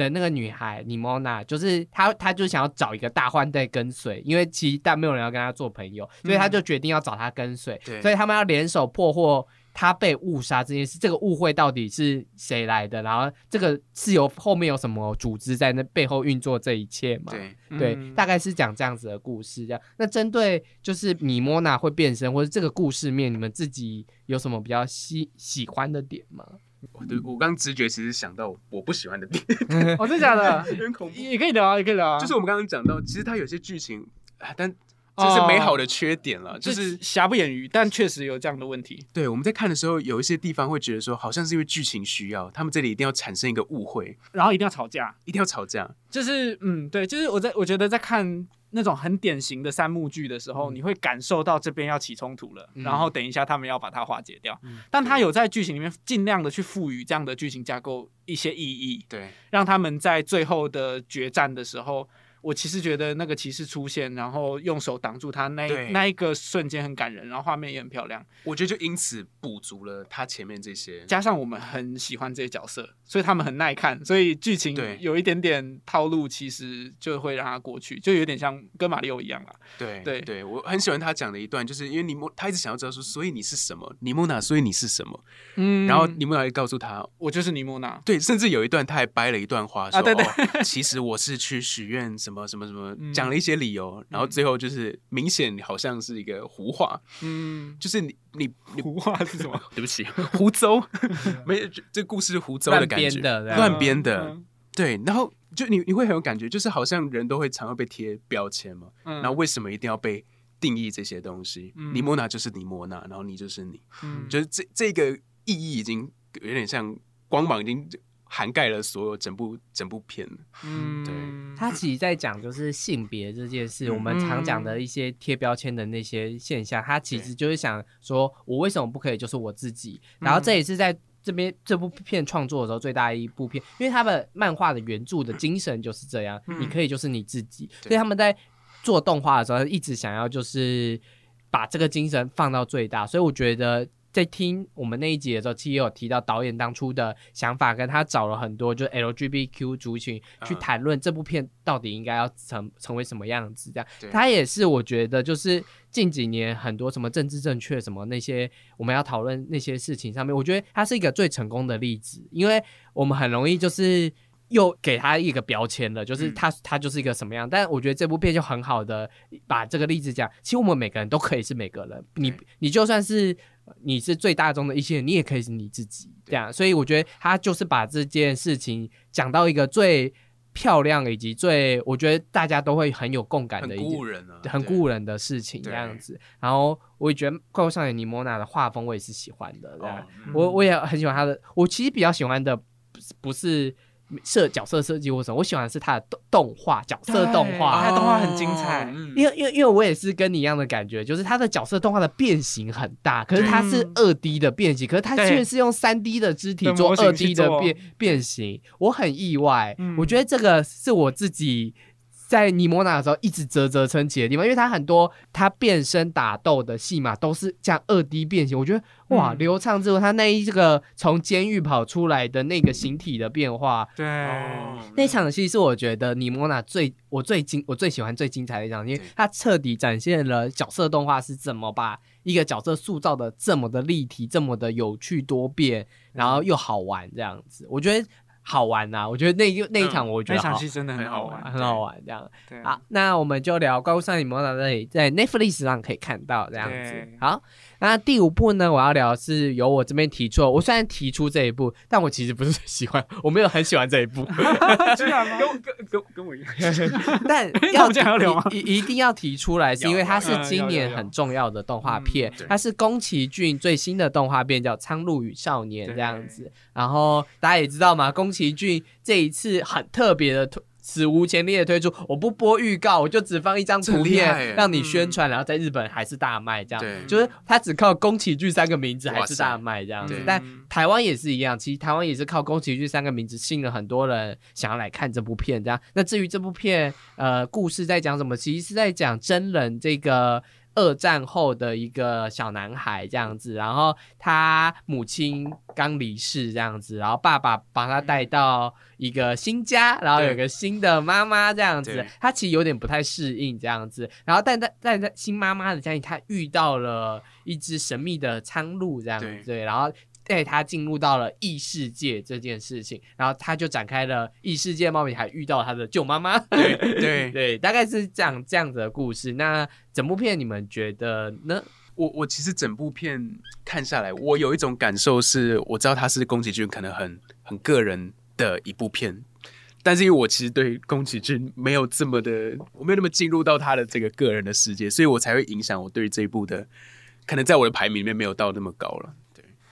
的那个女孩尼莫娜，就是她，她就想要找一个大换代跟随，因为其实但没有人要跟她做朋友，所以她就决定要找她跟随。所以他们要联手破获。他被误杀这件事，这个误会到底是谁来的？然后这个是由后面有什么组织在那背后运作这一切吗？对对，大概是讲这样子的故事。这样，那针对就是米莫娜会变身，或者这个故事面，你们自己有什么比较喜喜欢的点吗？对我刚直觉其实想到我不喜欢的点，哦，真的假的？很恐怖，也可以聊啊，也可以聊啊。就是我们刚刚讲到，其实它有些剧情，但。这是美好的缺点了，就是瑕不掩瑜，但确实有这样的问题。对，我们在看的时候，有一些地方会觉得说，好像是因为剧情需要，他们这里一定要产生一个误会，然后一定要吵架，一定要吵架。就是，嗯，对，就是我在我觉得在看那种很典型的三幕剧的时候，你会感受到这边要起冲突了，然后等一下他们要把它化解掉。但他有在剧情里面尽量的去赋予这样的剧情架构一些意义，对，让他们在最后的决战的时候。我其实觉得那个骑士出现，然后用手挡住他那那一个瞬间很感人，然后画面也很漂亮。我觉得就因此补足了他前面这些，加上我们很喜欢这些角色，所以他们很耐看，所以剧情有一点点套路，其实就会让他过去，就有点像跟马里奥一样啦。对对对，我很喜欢他讲的一段，就是因为尼莫他一直想要知道说，所以你是什么？尼莫娜，所以你是什么？嗯，然后尼莫娜就告诉他，我就是尼莫娜。对，甚至有一段他还掰了一段话说，对对，其实我是去许愿什么什么什么，讲了一些理由，然后最后就是明显好像是一个胡话，嗯，就是你你你胡话是什么？对不起，胡诌，没这故事是胡诌的感觉，乱编的，对，然后就你你会很有感觉，就是好像人都会常常被贴标签嘛，然后为什么一定要被定义这些东西？尼莫娜就是尼莫娜，然后你就是你，就是这这个意义已经有点像光芒已经。涵盖了所有整部整部片，嗯，对，他其实在讲就是性别这件事，我们常讲的一些贴标签的那些现象，他其实就是想说，我为什么不可以就是我自己？然后这也是在这边这部片创作的时候最大一部片，因为他的漫画的原著的精神就是这样，嗯。你可以就是你自己，对。所以他们在做动画的时候一直想要就是把这个精神放到最大，所以我觉得。在听我们那一集的时候，其实也有提到导演当初的想法，跟他找了很多就是 LGBTQ 族群去嗯谈论这部片到底应该要成成为什么样子。这样，对他也是我觉得就是近几年很多什么政治正确什么那些我们要讨论那些事情上面，我觉得他是一个最成功的例子，因为我们很容易就是。又给他一个标签了，就是嗯他、他就是一个什么样，但我觉得这部片就很好的把这个例子讲，其实我们每个人都可以是每个人，你你就算是你是最大众的一些人，你也可以是你自己这样，所以我觉得他就是把这件事情讲到一个最漂亮以及最我觉得大家都会很有共感的一件鼓舞人啊，很鼓舞人的事情这样子。然后我也觉得《怪物少年尼莫娜》的画风我也是喜欢的，我我也很喜欢他的。我其实比较喜欢的不是不是设角色设计或什么，我喜欢的是他的动动画角色动画。他的动画很精彩因为因为因为我也是跟你一样的感觉，就是他的角色动画的变形很大，可是他是嗯二 D 的变形，可是他却是用三 D 的肢体做二 D 的变变形，我很意外。嗯我觉得这个是我自己在尼莫娜的时候一直啧啧称奇的地方，因为他很多他变身打斗的戏码都是这样二 D 变形，我觉得哇、嗯。流畅之后，他那一这个从监狱跑出来的那个形体的变化，对，哦那场戏是我觉得尼莫娜最我最精我最喜欢最精彩的一场，因为对它彻底展现了角色动画是怎么把一个角色塑造的这么的立体，这么的有趣多变，然后又好玩这样子，我觉得好玩呐、我觉得那一那一场我觉得好那场戏真的很好玩，很好玩这样。对好，那我们就聊《怪物少年魔法这里，在 Netflix 上可以看到这样子。好，那第五部呢，我要聊的是由我这边提出，我虽然提出这一部，但我其实不是很喜欢，我没有很喜欢这一部，居然吗？跟我跟跟跟我一样，但那要这样要聊吗一一一定要提出来，是因为它是今年很重要的动画片它是宫崎骏最新的动画片，叫《苍鹭与少年》对这样子。然后大家也知道嘛，宫崎骏这一次很特别的推。史无前例的推出，我不播预告，我就只放一张图片让你宣传，然后在日本还是大卖这样。对就是他只靠宫崎骏三个名字还是大卖这样子，但台湾也是一样，其实台湾也是靠宫崎骏三个名字吸引了很多人想要来看这部片。这样，那至于这部片呃故事在讲什么，其实是在讲真人这个。二战后的一个小男孩这样子，然后他母亲刚离世这样子，然后爸爸把他带到一个新家，然后有个新的妈妈这样子，他其实有点不太适应这样子，然后但在在在新妈妈的家里，他遇到了一只神秘的苍鹭这样子，对对，然后带他进入到了异世界这件事情，然后他就展开了异世界冒险，还遇到他的舅妈妈，对 对对，大概是这样这样子的故事。那整部片你们觉得呢？我我其实整部片看下来，我有一种感受是，我知道他是宫崎骏可能很很个人的一部片，但是因为我其实对宫崎骏没有这么的，我没有那么进入到他的这个个人的世界，所以我才会影响我对这一部的，可能在我的排名里面没有到那么高了。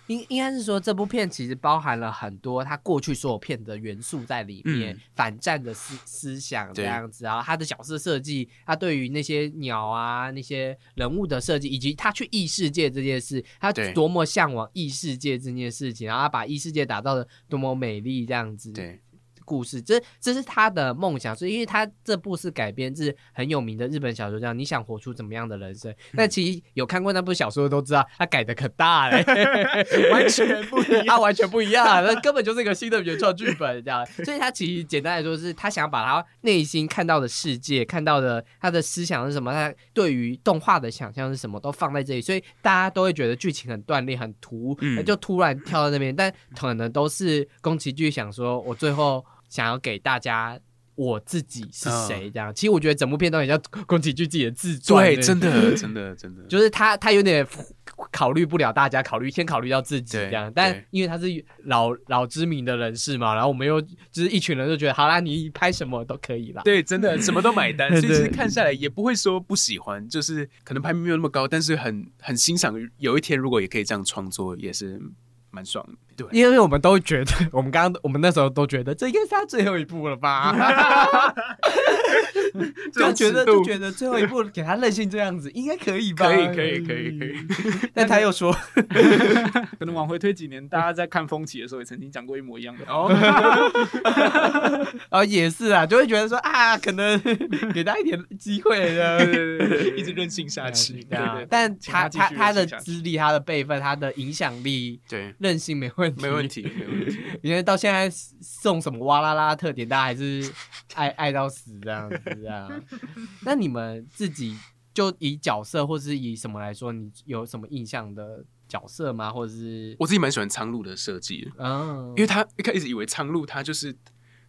对，应应该是说，这部片其实包含了很多他过去所有片的元素在里面，嗯。反战的思思想这对。样子，然后他的角色设计，他对于那些鸟啊、那些人物的设计，以及他去异世界这件事，他多么向往异世界这件事情，然后他把异世界打造的多么美丽这样子。对，故事，这这是他的梦想，所以因为他这部是改编自很有名的日本小说，叫《你想活出怎么样的人生》。但其实有看过那部小说的都知道，他改的可大嘞，完全不一样 他完全不一样，那根本就是一个新的原创剧本这样。所以他其实简单来说是，他想把他内心看到的世界、看到的他的思想是什么，他对于动画的想象是什么，都放在这里，所以大家都会觉得剧情很断裂、很突，嗯就突然跳到那边，但可能都是宫崎骏想说，我最后想要给大家。我自己是谁？这样，其实我觉得整部片都很像 宫崎骏自己的自传。对，真的，真的，真的，就是他，他有点考虑不了大家，考虑先考虑到自己这样。但因为他是老老知名的人士嘛，然后我们又就是一群人就觉得，好啦，你拍什么都可以啦。对，真的 什么都买单，所以其实看下来也不会说不喜欢，就是可能排名没有那么高，但是很很欣赏。有一天如果也可以这样创作，也是蛮爽的。对因为我们都觉得，我们刚刚我们那时候都觉得这应该是他最后一步了吧？就觉得就觉得最后一步给他任性这样子，应该可以吧？可以可以可以可以。但他又说，可能往回推几年，大家在看风起的时候也曾经讲过一模一样的。哦，哦，也是啊，就会觉得说啊，可能给他一点机会的，一直任性下去。对但他他他他的资历、他的辈分、他的影响力、对，任性没问题，没问。题，没问题。因为到现在送什么哇啦啦特点，大家还是爱 爱到死这样子啊。那你们自己就以角色或是以什么来说，你有什么印象的角色吗？或者是我自己蛮喜欢苍鹭的设计的，嗯，因为他一开始以为苍鹭它就是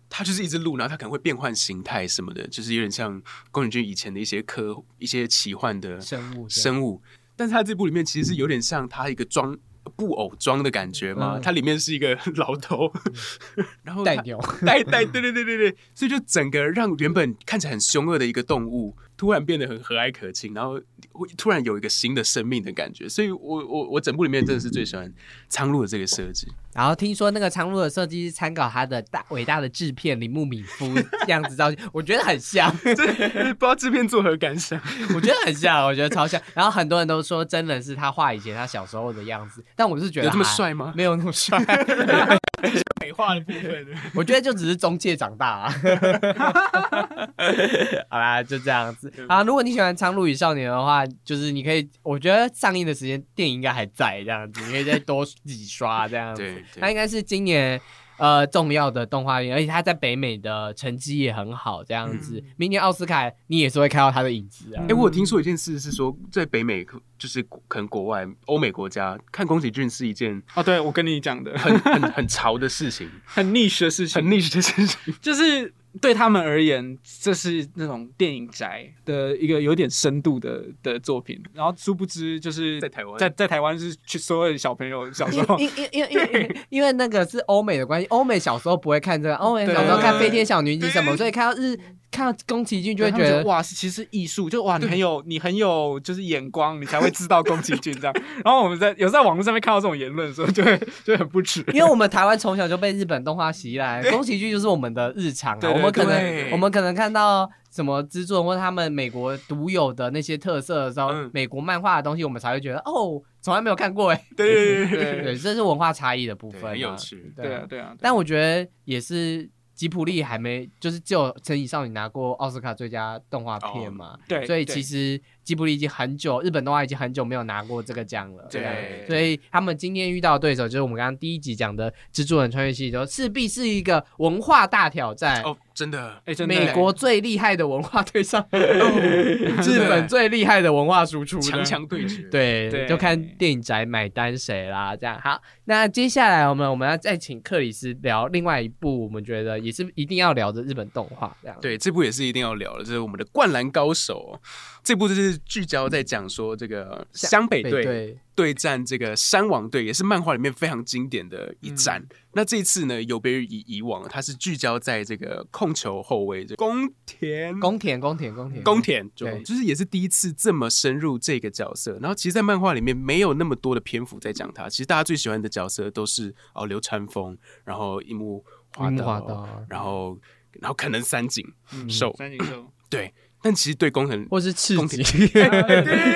它就是一只鹿，然后它可能会变换形态什么的，就是有点像宫崎骏以前的一些科一些奇幻的生物生物。但是他这部里面其实是有点像他一个装布偶装的感觉嘛，嗯。它里面是一个老头，然后它带牛，带带，对对对对对，所以就整个让原本看起来很凶恶的一个动物，突然变得很和蔼可亲，然后会突然有一个新的生命的感觉。所以我我我整部里面真的是最喜欢苍鹭的这个设计。然后听说那个苍鹭的设计是参考他的大伟大的制片铃木敏夫这样子造型，我觉得很像，这不知道制片作何感想？我觉得很像，我觉得超像。然后很多人都说真人是他画以前他小时候的样子，但我是觉得有这么帅吗？没有那么帅，美化的部分。我觉得就只是中介长大啊。好啦，就这样子啊。如果你喜欢《苍鹭与少年》的话，就是你可以，我觉得上映的时间电影应该还在这样子，你可以再多几刷这样子。对它应该是今年呃重要的动画片，而且他在北美的成绩也很好，这样子。明年奥斯卡你也是会看到他的影子啊。哎、我有听说一件事是说，在北美就是可能国外欧美国家看宫崎骏是一件哦，对，我跟你讲的，很很很潮 的事情，很 niche 的事情很，niche 的事情。就是对他们而言，这是那种电影宅的一个有点深度的的作品。然后殊不知，就是在台湾。在在台湾是去所有的小朋友小时候，因因因因因为因为那个是欧美的关系，欧美小时候不会看这个，欧美小时候看《飞天小女警》什么，所以看到日看到宫崎骏就会觉得哇，其实是艺术，就哇，你很有你很有就是眼光，你才会知道宫崎骏这样。然后我们在有在网络上面看到这种言论的时候，就会就很不耻。因为我们台湾从小就被日本动画袭来，宫崎骏就是我们的日常啊。我们可能我们可能看到什么制作或者他们美国独有的那些特色的时候，嗯美国漫画的东西，我们才会觉得哦，从来没有看过哎。对对对对对，这是文化差异的部，分啊，很有趣。对啊，对啊，但我觉得也是吉普力还没，就是只有《成以少女》拿过奥斯卡最佳动画片嘛，对，所以其实吉普力已经很久，日本动画已经很久没有拿过这个奖了。对所以他们今天遇到的对手就是我们刚刚第一集讲的《蜘蛛人穿越系》，就势必是一个文化大挑战。哦，真的，哎，真的美国最厉害的文化对上哦 日本最厉害的文化输出的，强强对决。对，对就看电影宅买单谁啦，这样好。那接下来我们我们要再请克里斯聊另外一部，我们觉得也是一定要聊的日本动画，这样。对，这部也是一定要聊的，这是我们的《灌篮高手》。这部就是聚焦在讲说这个湘北队对，对战这个山王队，也是漫画里面非常经典的一战。那这一次呢，有别于以以往，它是聚焦在这个控球后卫这宫田宫田宫田宫田宫田，就对就是也是第一次这么深入这个角色。然后其实，在漫画里面没有那么多的篇幅在讲他。其实大家最喜欢的角色都是哦流川枫，然后樱木花道，然后然后可能三井嗯寿。三井寿，对，但其实对工藤或是赤宫木田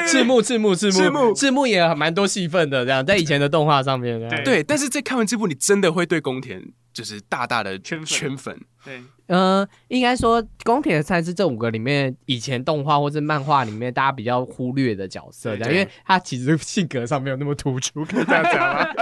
赤木赤木赤赤木木赤木也蛮多戏份的，这样在以前的动画上面。对对，但是在看完这部，你真的会对宫田就是大大的圈粉圈粉。对，嗯，应该说宫田菜是这五个里面以前动画或者漫画里面大家比较忽略的角色，这样，因为他其实性格上没有那么突出，可以这样讲吗？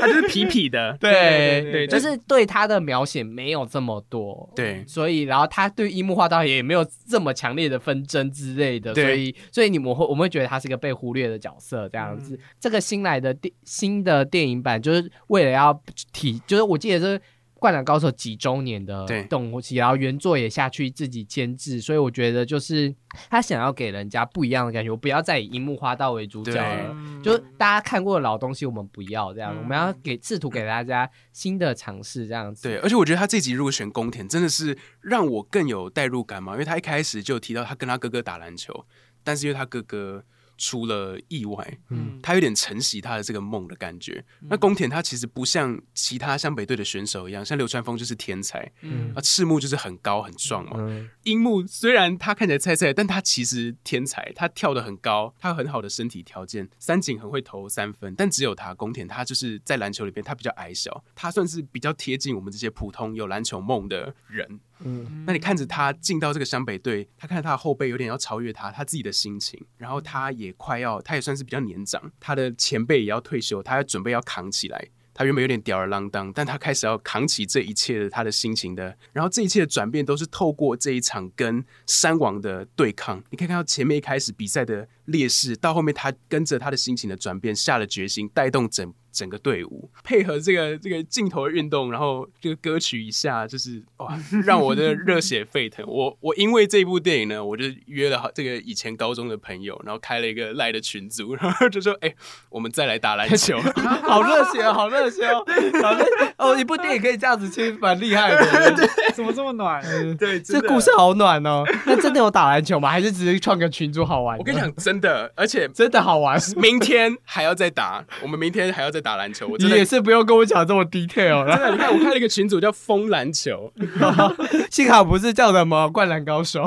他就是痞痞的，对对对就是对他的描写没有这么多，对所以然后他对樱木花道也没有这么强烈的纷争之类的，所以所以你们会我们会觉得他是一个被忽略的角色这样子。这个新来的电新的电影版就是为了要体，就是我记得是。《灌篮高手》几周年的对。动戏，然后原作也下去自己监制，所以我觉得就是他想要给人家不一样的感觉，我不要再以樱木花道为主角了，嗯。就是大家看过的老东西，我们不要这样，嗯我们要给试图给大家新的尝试，这样子。对，而且我觉得他这集如果选宫田，真的是让我更有代入感嘛，因为他一开始就提到他跟他哥哥打篮球，但是因为他哥哥出了意外，嗯他有点承袭他的这个梦的感觉。那宫田他其实不像其他湘北队的选手一样，像流川枫就是天才，嗯啊，赤木就是很高很壮嘛。嗯樱木虽然他看起来菜菜，但他其实天才，他跳得很高，他有很好的身体条件。三井很会投三分，但只有他宫田，他就是在篮球里边他比较矮小，他算是比较贴近我们这些普通有篮球梦的人。嗯那你看着他进到这个湘北队，他看着他的后辈有点要超越他，他自己的心情，然后他也快要，他也算是比较年长，他的前辈也要退休，他要准备要扛起来。他原本有点吊儿郎当，但他开始要扛起这一切的他的心情的，然后这一切的转变都是透过这一场跟山王的对抗。你可以看到前面一开始比赛的劣势，到后面他跟着他的心情的转变，下了决心，带动整整个队伍，配合这个这个镜头的运动，然后这个歌曲一下，就是哇，让我的热血沸腾。我我因为这部电影呢，我就约了好这个以前高中的朋友，然后开了一个赖的群组，然后就说，哎、我们再来打篮球。好热血哦，好热血哦，好热哦！一部电影可以这样子，其实蛮厉害的。怎么这么暖？对，这故事好暖哦。那真的有打篮球吗？还是只是创个群组好玩？我跟你，讲，真的，而且真的好玩。明天还要再打，我们明天还要再打篮球。我你真的也是不用跟我讲这么 detail 了。真的，你看我开了一个群组叫“疯篮球 幸好不是叫什么《灌篮高手》。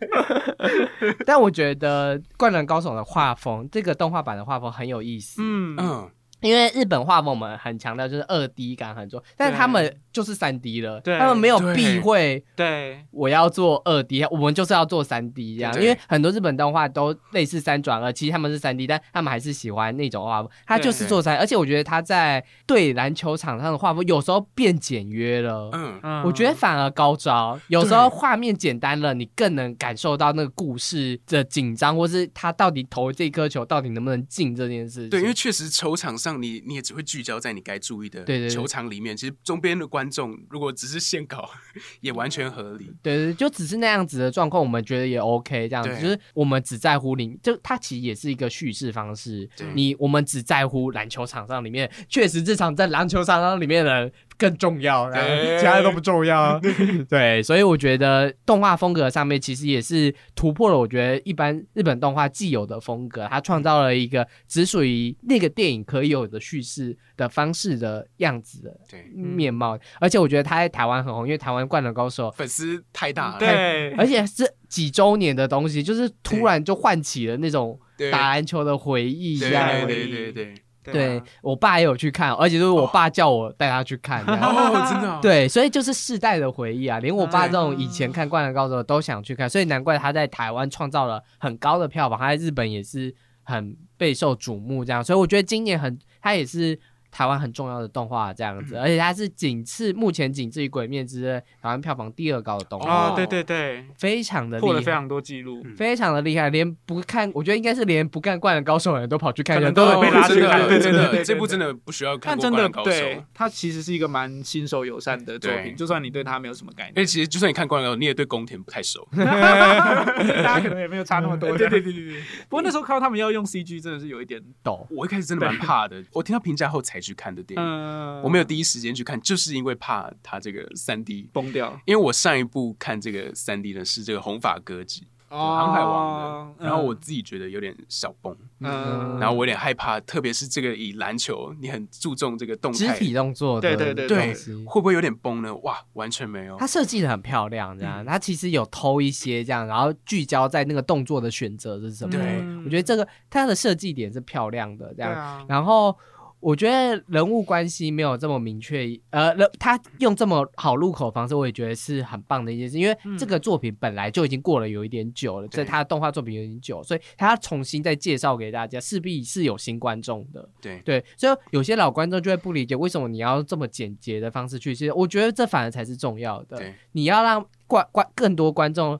但我觉得《灌篮高手》的画风，这个动画版的画风很有意思。”。嗯，嗯，因为日本画风我们很强调就是二 D 感很重，但是他们就是三 D 了，对他们没有避讳对，我要做二 D，我们就是要做三 D 这样。因为很多日本动画都类似三转二，其实他们是三 D，但他们还是喜欢那种画风，他就是做三，而且我觉得他在对篮球场上的画风有时候变简约了。嗯，嗯我觉得反而高招，有时候画面简单了，你更能感受到那个故事的紧张，或是他到底投这颗球到底能不能进这件事情。对，因为确实球场上你你也只会聚焦在你该注意的对对对球场里面，其实周边的观众如果只是现稿，也完全合理。对对，就只是那样子的状况，我们觉得也 OK，这样子就是我们只在乎你，就它其实也是一个叙事方式对。你我们只在乎篮球场上里面，确实这场在篮球场上里面的人更重要，然后其他的都不重要。对，所以我觉得动画风格上面其实也是突破了我觉得一般日本动画既有的风格，它创造了一个只属于那个电影可以有的叙事的方式的样子的对，面貌，而且我觉得它在台湾很红，因为台湾《灌篮高手》粉丝太大了，对，而且是几周年的东西，就是突然就唤起了那种打篮球的回忆，对这样。对对对对。我爸也有去看，而且都是我爸叫我带他去看 真的哦，对，所以就是世代的回忆啊，连我爸这种以前看《灌篮高手》都想去看，所以难怪他在台湾创造了很高的票房，他在日本也是很备受瞩目这样。所以我觉得今年很，他也是台湾很重要的动画这样子，而且它是仅次目前仅次于《鬼灭之刃》台湾票房第二高的动画，哦，对对对，非常的厉害破了非常多记录。非常的厉害，连不看，我觉得应该是连不看《灌篮高手》的人都跑去看，可能都被拉去看对对真的，对对对这部真的不需要看但真的灌篮高手。对，它其实是一个蛮新手友善的作品，就算你对它没有什么概因为，其实就算你看灌篮高手，你也对宫田不太熟。大家可能也没有差那么多。对对对对对。不过那时候看到他们要用 CG，真的是有一点，抖。我一开始真的蛮怕的，我听到评价后才去看的电影，嗯，我没有第一时间去看，就是因为怕它这个三 D。崩掉。因为我上一部看这个三 D 的是这个红发歌姬，哦航海王的，然后我嗯自己觉得有点小崩，嗯，然后我有点害怕，特别是这个以篮球，你很注重这个动态，肢体动作的对对对对，会不会有点崩呢？哇，完全没有它。设计的很漂亮，这嗯样，它其实有偷一些这样，然后聚焦在那个动作的选择是什么。我觉得这个它的设计点是漂亮的，这样。啊，然后我觉得人物关系没有这么明确，呃，人他用这么好入口的方式，我也觉得是很棒的一件事，因为嗯这个作品本来就已经过了有一点久了，对在他的动画作品有点久，所以他要重新再介绍给大家，势必是有新观众的。对对，所以有些老观众就会不理解为什么你要这么简洁的方式去。其实我觉得这反而才是重要的。你要让观观更多观众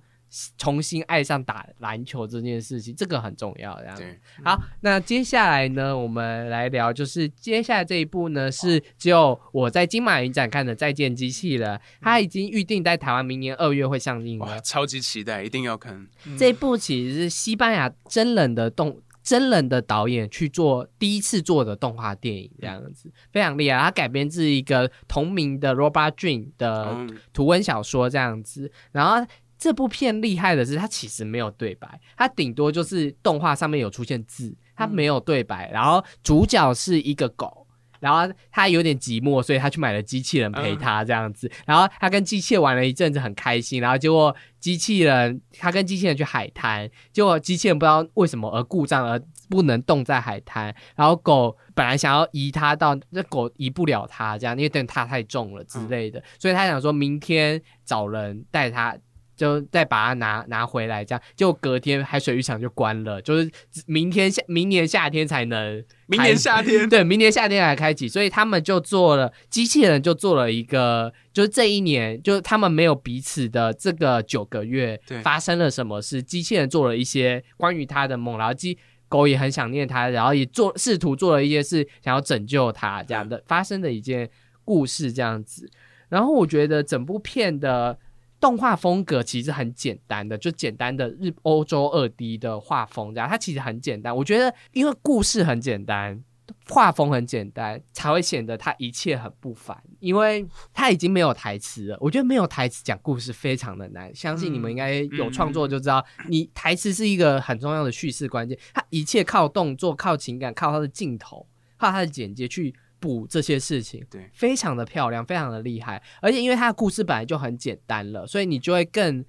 重新爱上打篮球这件事情，这个很重要。这样对，好，那接下来呢，我们来聊，就是接下来这一部呢是只有我在金马影展看的《再见机器人》，它已经预定在台湾明年二月会上映哇，了。超级期待，一定要看。嗯这一部其实是西班牙真人的动真人的导演去做第一次做的动画电影，这样子非常厉害。它改编自一个同名的 Robot Dream 的嗯，图文小说这样子，然后。这部片厉害的是，它其实没有对白，它顶多就是动画上面有出现字，它没有对白。然后主角是一个狗，然后他有点寂寞，所以他去买了机器人陪他这样子。然后他跟机器人玩了一阵子，很开心。然后结果机器人他跟机器人去海滩，结果机器人不知道为什么而故障而不能动在海滩。然后狗本来想要移它到，那狗移不了它，这样因为等它太重了之类的，所以他想说明天找人带它。就再把它拿拿回来，这样就隔天海水浴场就关了，就是明天夏明年夏天才能，明年夏天对，明年夏天才开启，所以他们就做了机器人，就做了一个，就是这一年，就是他们没有彼此的这个九个月，发生了什么事？机器人做了一些关于他的梦，然后机狗也很想念他，然后也做试图做了一些事，想要拯救他，这样的发生的一件故事这样子。然后我觉得整部片的。动画风格其实很简单的，就简单的日欧洲二 D 的画风，这样它其实很简单。我觉得，因为故事很简单，画风很简单，才会显得它一切很不凡。因为它已经没有台词了，我觉得没有台词讲故事非常的难。相信你们应该有创作就知道，你台词是一个很重要的叙事关键。它一切靠动作、靠情感、靠它的镜头、靠它的剪接去。补这些事情，对，非常的漂亮，非常的厉害，而且因为他的故事本来就很简单了，所以你就会更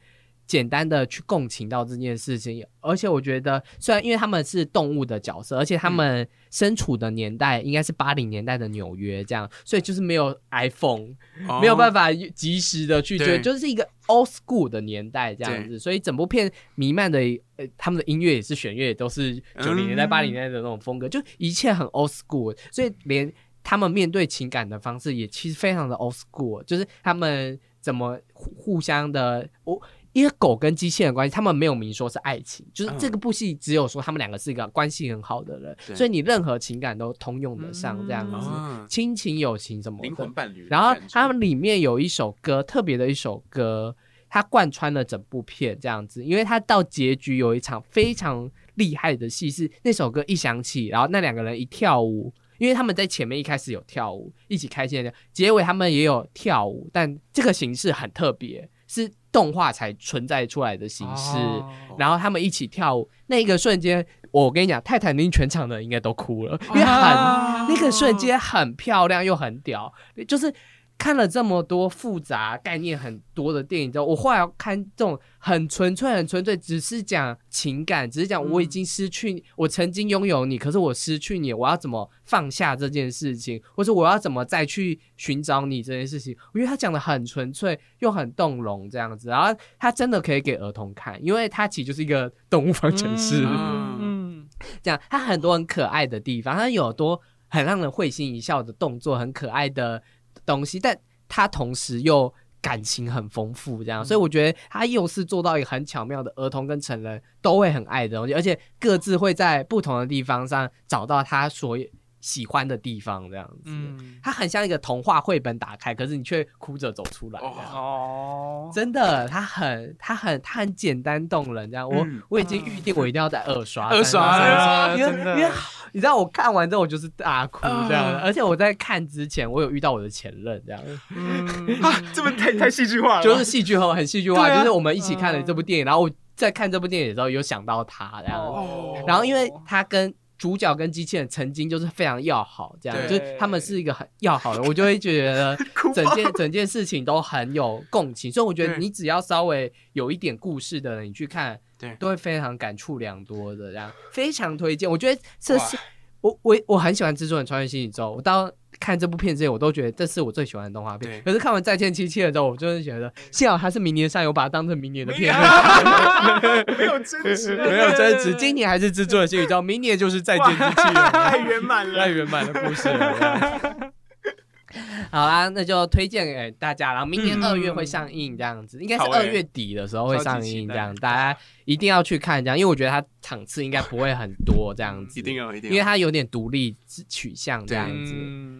简单的去共情到这件事情。而且我觉得，虽然因为他们是动物的角色，而且他们身处的年代应该是八零年代的纽约，这样，所以就是没有 iPhone，没有办法及时的去追，就是一个 old school 的年代这样子，所以整部片弥漫的呃，他们的音乐也是弦乐，都是九零年代、八零年代的那种风格，就一切很 old school，所以连。他们面对情感的方式也其实非常的 old school，就是他们怎么互互相的，我因为狗跟机器人关系，他们没有明说是爱情，就是这个部戏只有说他们两个是一个关系很好的人，所以你任何情感都通用得上这样子，亲情友情什么灵魂伴侣。然后他们里面有一首歌，特别的一首歌，它贯穿了整部片这样子，因为它到结局有一场非常厉害的戏，是那首歌一响起，然后那两个人一跳舞。因为他们在前面一开始有跳舞，一起开心的，结尾他们也有跳舞，但这个形式很特别，是动画才存在出来的形式。然后他们一起跳舞，那一个瞬间，我跟你讲，泰坦尼克全场的人应该都哭了，因为很那个瞬间很漂亮又很屌，就是。看了这么多复杂概念很多的电影之后，我后来要看这种很纯粹、很纯粹，只是讲情感，只是讲我已经失去，我曾经拥有你，可是我失去你，我要怎么放下这件事情，或者我要怎么再去寻找你这件事情？我觉得他讲的很纯粹又很动容，这样子，然后他真的可以给儿童看，因为他其实就是一个 动物方程式，嗯，这样他很多很可爱的地方，他有多很让人会心一笑的动作，很可爱的。东西，但他同时又感情很丰富，这样，所以我觉得他又是做到一个很巧妙的儿童跟成人都会很爱的东西，而且各自会在不同的地方上找到他所喜欢的地方，这样子，嗯，它很像一个童话绘本打开，可是你却哭着走出来，哦，真的，它很，它很，它很简单动人，这样，我我已经预定，我一定要在二刷，二刷，因为因为你知道，我看完之后我就是大哭这样，而且我在看之前，我有遇到我的前任这样，嗯，这么太太戏剧化了，就是戏剧化，很戏剧化，就是我们一起看了这部电影，然后我在看这部电影的时候有想到他这样，然后因为他跟。主角跟机器人曾经就是非常要好，这样就是他们是一个很要好的，我就会觉得 整件整件事情都很有共情，所以我觉得你只要稍微有一点故事的人，你去看，对，都会非常感触良多的，这样非常推荐。我觉得这是我我我很喜欢《蜘蛛人穿越新宇宙》，我到。看这部片之前，我都觉得这是我最喜欢的动画片。可是看完《再见机器人》之后，我真是觉得幸好它是明年上，有把它当成明年的片。没有争执，没有争执。今年还是制作的新宇宙，明年就是《再见机器人》，太圆满了，太圆满的故事了。好啦，那就推荐给大家，然后明年二月会上映，这样子应该是二月底的时候会上映，这样大家一定要去看，这样，因为我觉得它场次应该不会很多，这样子，一定要，一定，因为它有点独立取向，这样子。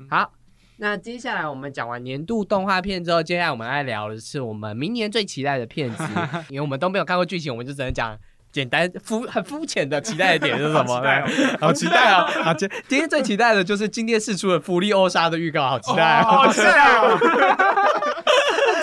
好，那接下来我们讲完年度动画片之后，接下来我们来聊的是我们明年最期待的片子，因为我们都没有看过剧情，我们就只能讲。简单肤很肤浅的期待的点是什么？好期待啊！好，今今天最期待的就是今天试出的《福利欧莎》的预告，好期待，好期待啊！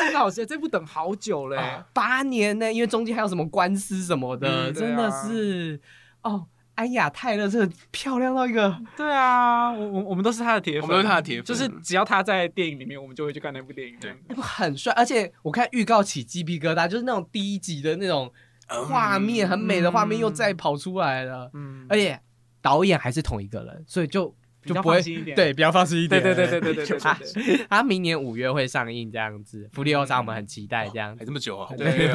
很好期待，这部等好久嘞、啊八年呢，因为中间还有什么官司什么的，真的啊是哦。安雅泰勒真的漂亮到一个，对啊，我我我们都是他的铁粉，我们都是他的铁粉就是只要他在电影里面，我们就会去看那部电影。对那部很帅，而且我看预告起鸡皮疙瘩，就是那种第一集的那种画面，很美的画面又再跑出来了，嗯，而且导演还是同一个人，所以就比较就不会放心一点。对，比较放心一点。对对对对对对对他对对，他明年五月会上映这样子，《福利欧莎》我们很期待这样子。还这么久啊！对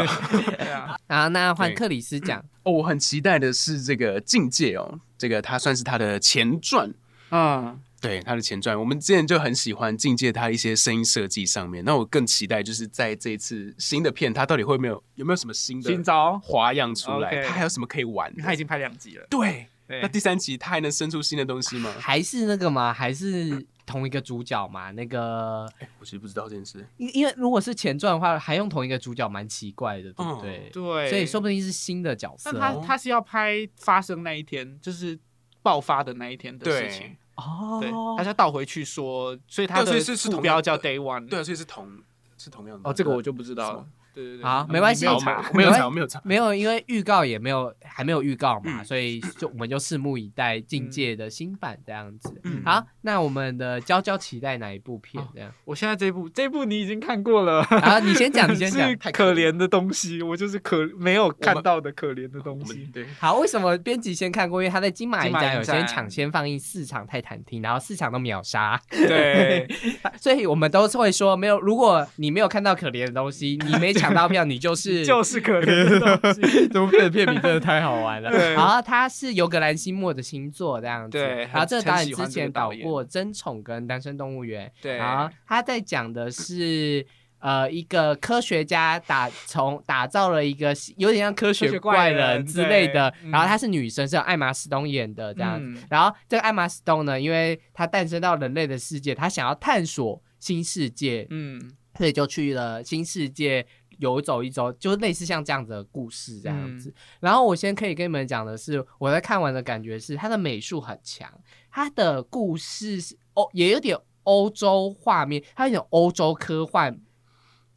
啊，啊，那换对。克里斯讲，哦，我很期待的是这个《境界》哦，这个它算是他的前传，嗯，对他的前传。我们之前就很喜欢《境界》他一些声音设计上面，那我更期待就是在这一次新的片，他到底会没有有没有什么新的新招，花样出来它还有什么可以玩？他已经拍两集了。对，那第三集他还能生出新的东西吗？还是那个吗？还是同一个主角嘛？那个，我其实不知道这件事。因因为如果是前传的话，还用同一个主角蛮奇怪的，对不对？对，所以说不定是新的角色但他哦。他是要拍发生那一天，就是爆发的那一天的事情。哦对，他是要倒回去说，所以他的对所以是是副标叫 Day One。对啊，所以是同是同样的。哦，这个我就不知道了。对对对，好嗯没关系没有查。没有查，没有查。没有，因为预告也没有，还没有预告嘛，嗯所以就我们就拭目以待境界的新版这样子。嗯好，那我们的娇娇期待哪一部片？这样，我现在这部这部你已经看过了，啊，你先讲，你先讲 是。可怜的东西，我就是可没有看到的可怜的东西。对好，为什么编辑先看过？因为他在金马影金马影展有先抢先放映四场泰坦厅，然后四场都秒杀，对，所以我们都是会说，没有，如果你没有看到可怜的东西，你没抢到票，你就是 就是可怜的 东西。这部片的片名真的太好玩了。对然后他是尤格兰西莫的星座这样子，对然后这个导演之前导过《争宠》跟《单身动物园》，对然后他在讲的是。呃，一个科学家打从打造了一个有点像科学怪怪人人之类的，然后她是女生，是由艾玛斯东演的这样子。嗯然后这个艾玛斯东呢，因为她诞生到人类的世界，她想要探索新世界，嗯，所以就去了新世界游走一周，就是类似像这样子的故事这样子。然后我先可以跟你们讲的是，我在看完的感觉是，它的美术很强，它的故事是欧也有点欧洲画面，它有点欧洲科幻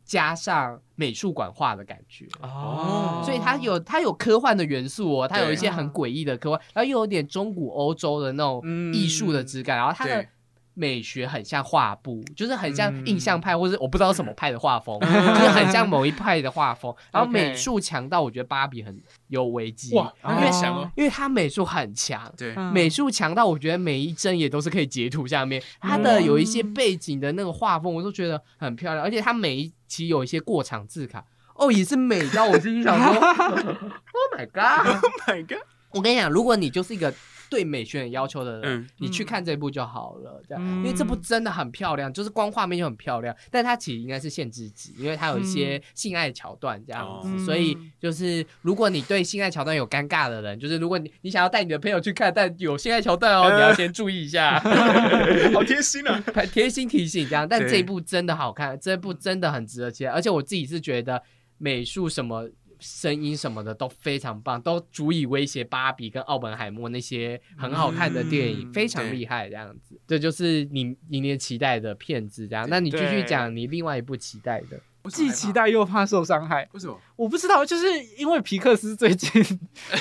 加上美术馆画的感觉。哦。所以它有它有科幻的元素哦，它有一些很诡异的科幻，然后又有点中古欧洲的那种嗯。艺术的质感，然后它的对美学很像画布，就是很像嗯印象派，或是我不知道什么派的画风，就是很像某一派的画风。然后美术强到我觉得芭比很有危机，哇，因为那很强哦。因为它美术很强。对，嗯美术强到我觉得每一帧也都是可以截图下面，它的有一些背景的那个画风，我都觉得很漂亮，而且它每一期有一些过场字卡，哦，也是美到我心里想说，Oh my god！Oh my god！我跟你讲，如果你就是一个对美学有要求的人，嗯你去看这部就好了，这样，嗯因为这部真的很漂亮，就是光画面就很漂亮，但它其实应该是限制级，因为它有一些性爱桥段这样子，嗯所以就是如果你对性爱桥段有尴尬的人，就是如果你你想要带你的朋友去看，但有性爱桥段哦，你要先注意一下，好贴心啊！贴心提醒这样。但这一部真的好看，这部真的很值得期待，而且我自己是觉得美术什么。声音什么的都非常棒，都足以威胁芭比跟奥本海默那些很好看的电影，嗯非常厉害。这样子，这就是你明年期待的片子。这样，那你继续讲你另外一部期待的。既期待又怕受伤害。为什么？我不知道，就是因为皮克斯最近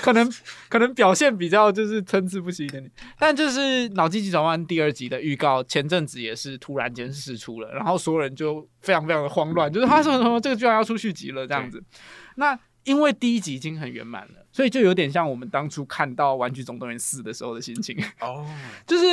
可能 可能表现比较就是参差不齐一点点，但就是《脑筋急转弯》第二集的预告，前阵子也是突然间释出了，然后所有人就非常非常的慌乱，就是他说什么这个居然要出续集了这样子。那因为第一集已经很圆满了，所以就有点像我们当初看到《玩具总动员四》的时候的心情。哦，就是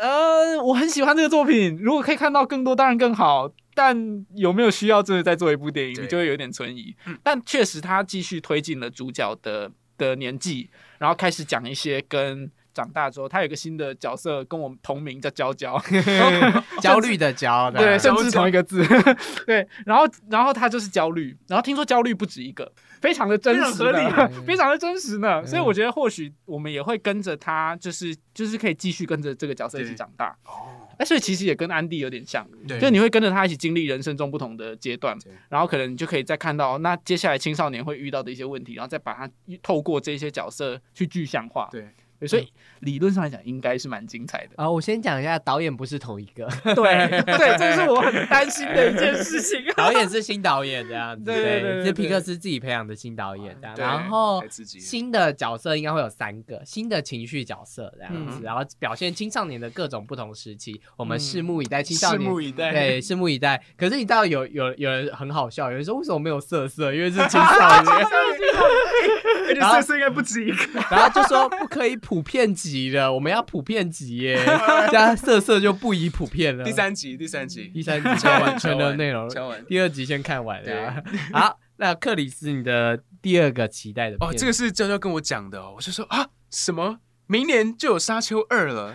呃，我很喜欢这个作品，如果可以看到更多，当然更好。但有没有需要真的再做一部电影，你就会有点存疑。嗯但确实，他继续推进了主角的的年纪，然后开始讲一些跟长大之后，他有一个新的角色跟我们同名叫娇娇，焦虑的焦，对，甚至同一个字，对。然后，然后他就是焦虑，然后听说焦虑不止一个，非常的真实非常的，非常的真实呢。嗯。所以我觉得或许我们也会跟着他，就是就是可以继续跟着这个角色一起长大。哦，哎，所以其实也跟安迪有点像，对。就你会跟着他一起经历人生中不同的阶段，然后可能你就可以再看到那接下来青少年会遇到的一些问题，然后再把它透过这些角色去具象化。对所以理论上来讲，应该是蛮精彩的。啊，我先讲一下，导演不是同一个，对对，这是我很担心的一件事情。导演是新导演这样子，对对对对是皮克斯自己培养的新导演这样，然后新的角色应该会有三个新的情绪角色这样子，嗯然后表现青少年的各种不同时期，我们嗯拭目以待。青少拭年目以待。对，拭目以待。可是你知道有有有人很好笑，有人说为什么没有色色？因为是青少年，而且色色应该不止一个。然后就说不可以普遍级的，我们要普遍集耶，这样色色就不宜普遍了。第三集，第三集，第三集敲完完全的内容，敲完。第二集先看完了。好，那克里斯，你的第二个期待的哦，片这个是娇娇跟我讲的哦，我就说啊，什么？明年就有《沙丘二》了，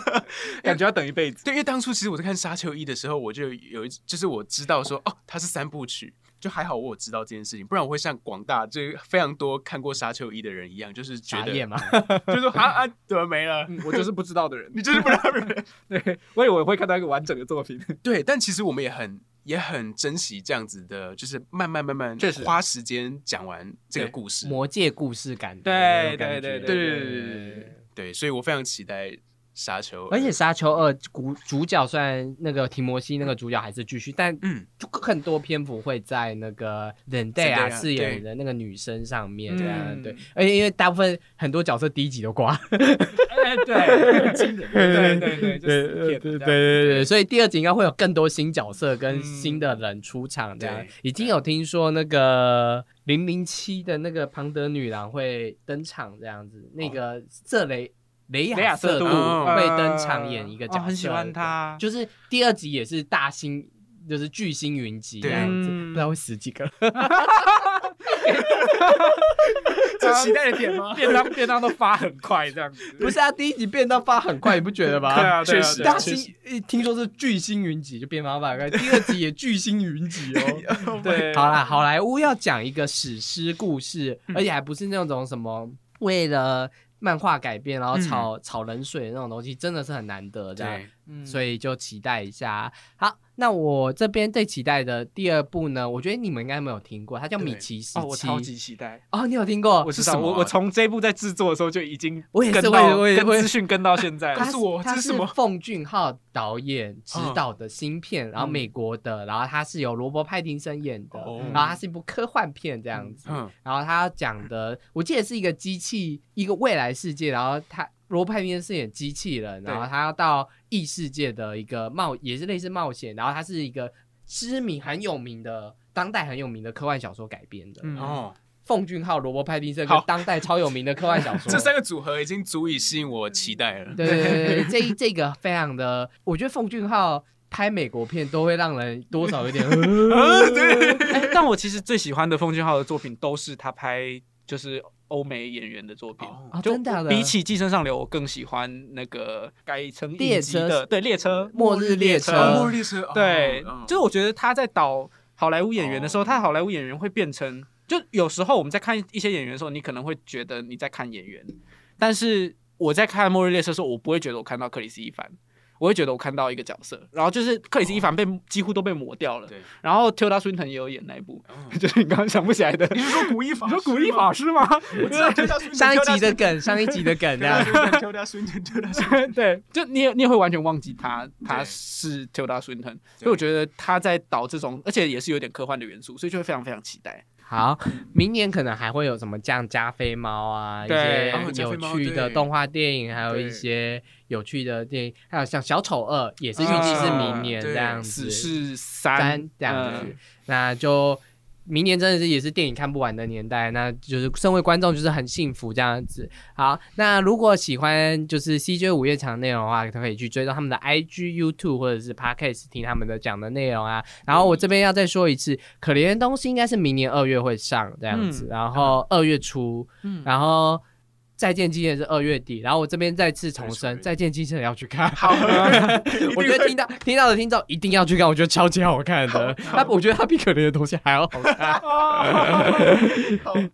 感觉要等一辈子。对，因为当初其实我在看《沙丘一》的时候，我就有一，就是我知道说，哦，它是三部曲，就还好我知道这件事情不然我会像广大这非常多看过沙丘一的人一样就是觉得 就是说啊啊怎么没了我就是不知道的人。你就是不知道的人 对我以为我会看到一个完整的作品。对但其实我们也很也很珍惜这样子的就是慢慢慢慢花时间讲完这个故事。魔界故事感对对对对对对对所以我非常期待沙丘》，而且《沙丘二》主主角虽然那个提摩西那个主角还是继续，但嗯，就更多篇幅会在那个冷戴亚 Zendaya，饰演的那个女生上面，这样嗯对。而且因为大部分很多角色第一集都挂，哎，对，对对对，对对对对对对，所以第二集应该会有更多新角色跟嗯新的人出场，这样。对。已经有听说那个零零七的那个庞德女郎会登场，这样子，那个瑟雷雷雷亚亚瑟杜瑟杜哦会登场演一个角色，哦很喜欢他就是第二集也是大星。就是巨星云集这对样子，嗯不知道会死几个。这是期待的点吗？便当便当都发很快这样子。不是啊，第一集变到发很快，你不觉得吗？对啊，确实大星一听说是巨星云集，就变发很快。第二集也巨星云集哦。对，好啦，好莱坞要讲一个史诗故事，嗯而且还不是那种什么为了漫画改编然后炒、炒冷水的那种东西，真的是很难得这样。所以就期待一下。好，那我这边最期待的第二部呢，我觉得你们应该没有听过，它叫《米奇时期》。哦，我超级期待。哦，你有听过？我知道，我我从这一部在制作的时候就已经我也是跟到我也我也我资讯跟到现在了。告诉我他是这是什么奉俊昊导演执导的新片，然后嗯美国的，然后他是由罗伯·派丁森演的，哦然后它是一部科幻片这样子。嗯，然后他讲的，我记得是一个机器，一个未来世界，然后他罗伯·派丁森是演机器人，然后他要到异世界的一个冒，也是类似冒险，然后他是一个知名很有名的当代很有名的科幻小说改编的。嗯。哦，奉俊昊、罗伯·派丁森跟当代超有名的科幻小说，这三个组合已经足以吸引我期待了。对对对对，这一这个非常的，我觉得奉俊昊拍美国片都会让人多少有点，对，但我其实最喜欢的奉俊昊的作品都是他拍就是欧美演员的作品。就真的比起《寄生上流》，我更喜欢那个改成影列车？集的，对列车。末日列车哦末日列车，哦对，哦就是我觉得他在导好莱坞演员的时候，哦他好莱坞演员会变成，就有时候我们在看一些演员的时候，你可能会觉得你在看演员，但是我在看《末日列车》的时候，我不会觉得我看到克里斯·伊凡。我会觉得我看到一个角色，然后就是克里斯·伊凡被、几乎都被抹掉了，对，然后 Tilda Swinton 也有演那一部，哦 就是你刚刚想不起来的，你是说古一法？你说古一法师吗？我知道上一集的梗，上一集的梗这样。丢他孙子，丢他孙子。对，就你也你也会完全忘记他他是 Tilda Swinton，所以我觉得他在导这种，而且也是有点科幻的元素，所以就会非常非常期待。好，明年可能还会有什么像加菲猫啊，一些有趣的对动画电影，还有一些有趣的电影，还有像小丑二也是预计是明年这样子，死侍三三这样子嗯，那就。明年真的是也是电影看不完的年代，那就是身为观众就是很幸福这样子。好，那如果喜欢就是 CJ 午夜场的内容的话，可以去追踪他们的 IG、YouTube 或者是 Podcast 听他们的讲的内容啊。然后我这边要再说一次，可怜的东西应该是明年二月会上这样子，嗯然后二月初，嗯然后再见机器人是二月底，然后我这边再次重申，再见机器人要去看。好，我觉得听到听到的听众一定要去看，我觉得超级好看的。他我觉得他比可怜的东西还要好看。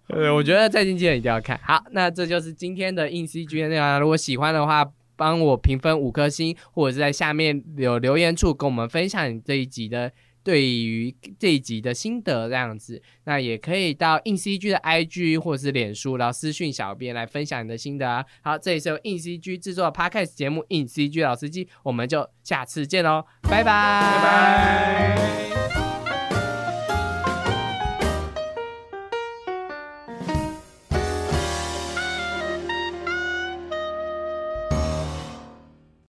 呃，我觉得再见机器人一定要看。好，那这就是今天的硬 CG 的内容啊。如果喜欢的话，帮我评分五颗星，或者是在下面有留言处跟我们分享你这一集的对于这一集的心得这样子。那也可以到硬 CG 的 IG 或是脸书，然后私讯小编来分享你的心得啊。好，这里是由硬 CG 制作的 Podcast 节目《硬 CG 老司机》，我们就下次见喽，拜拜，拜拜。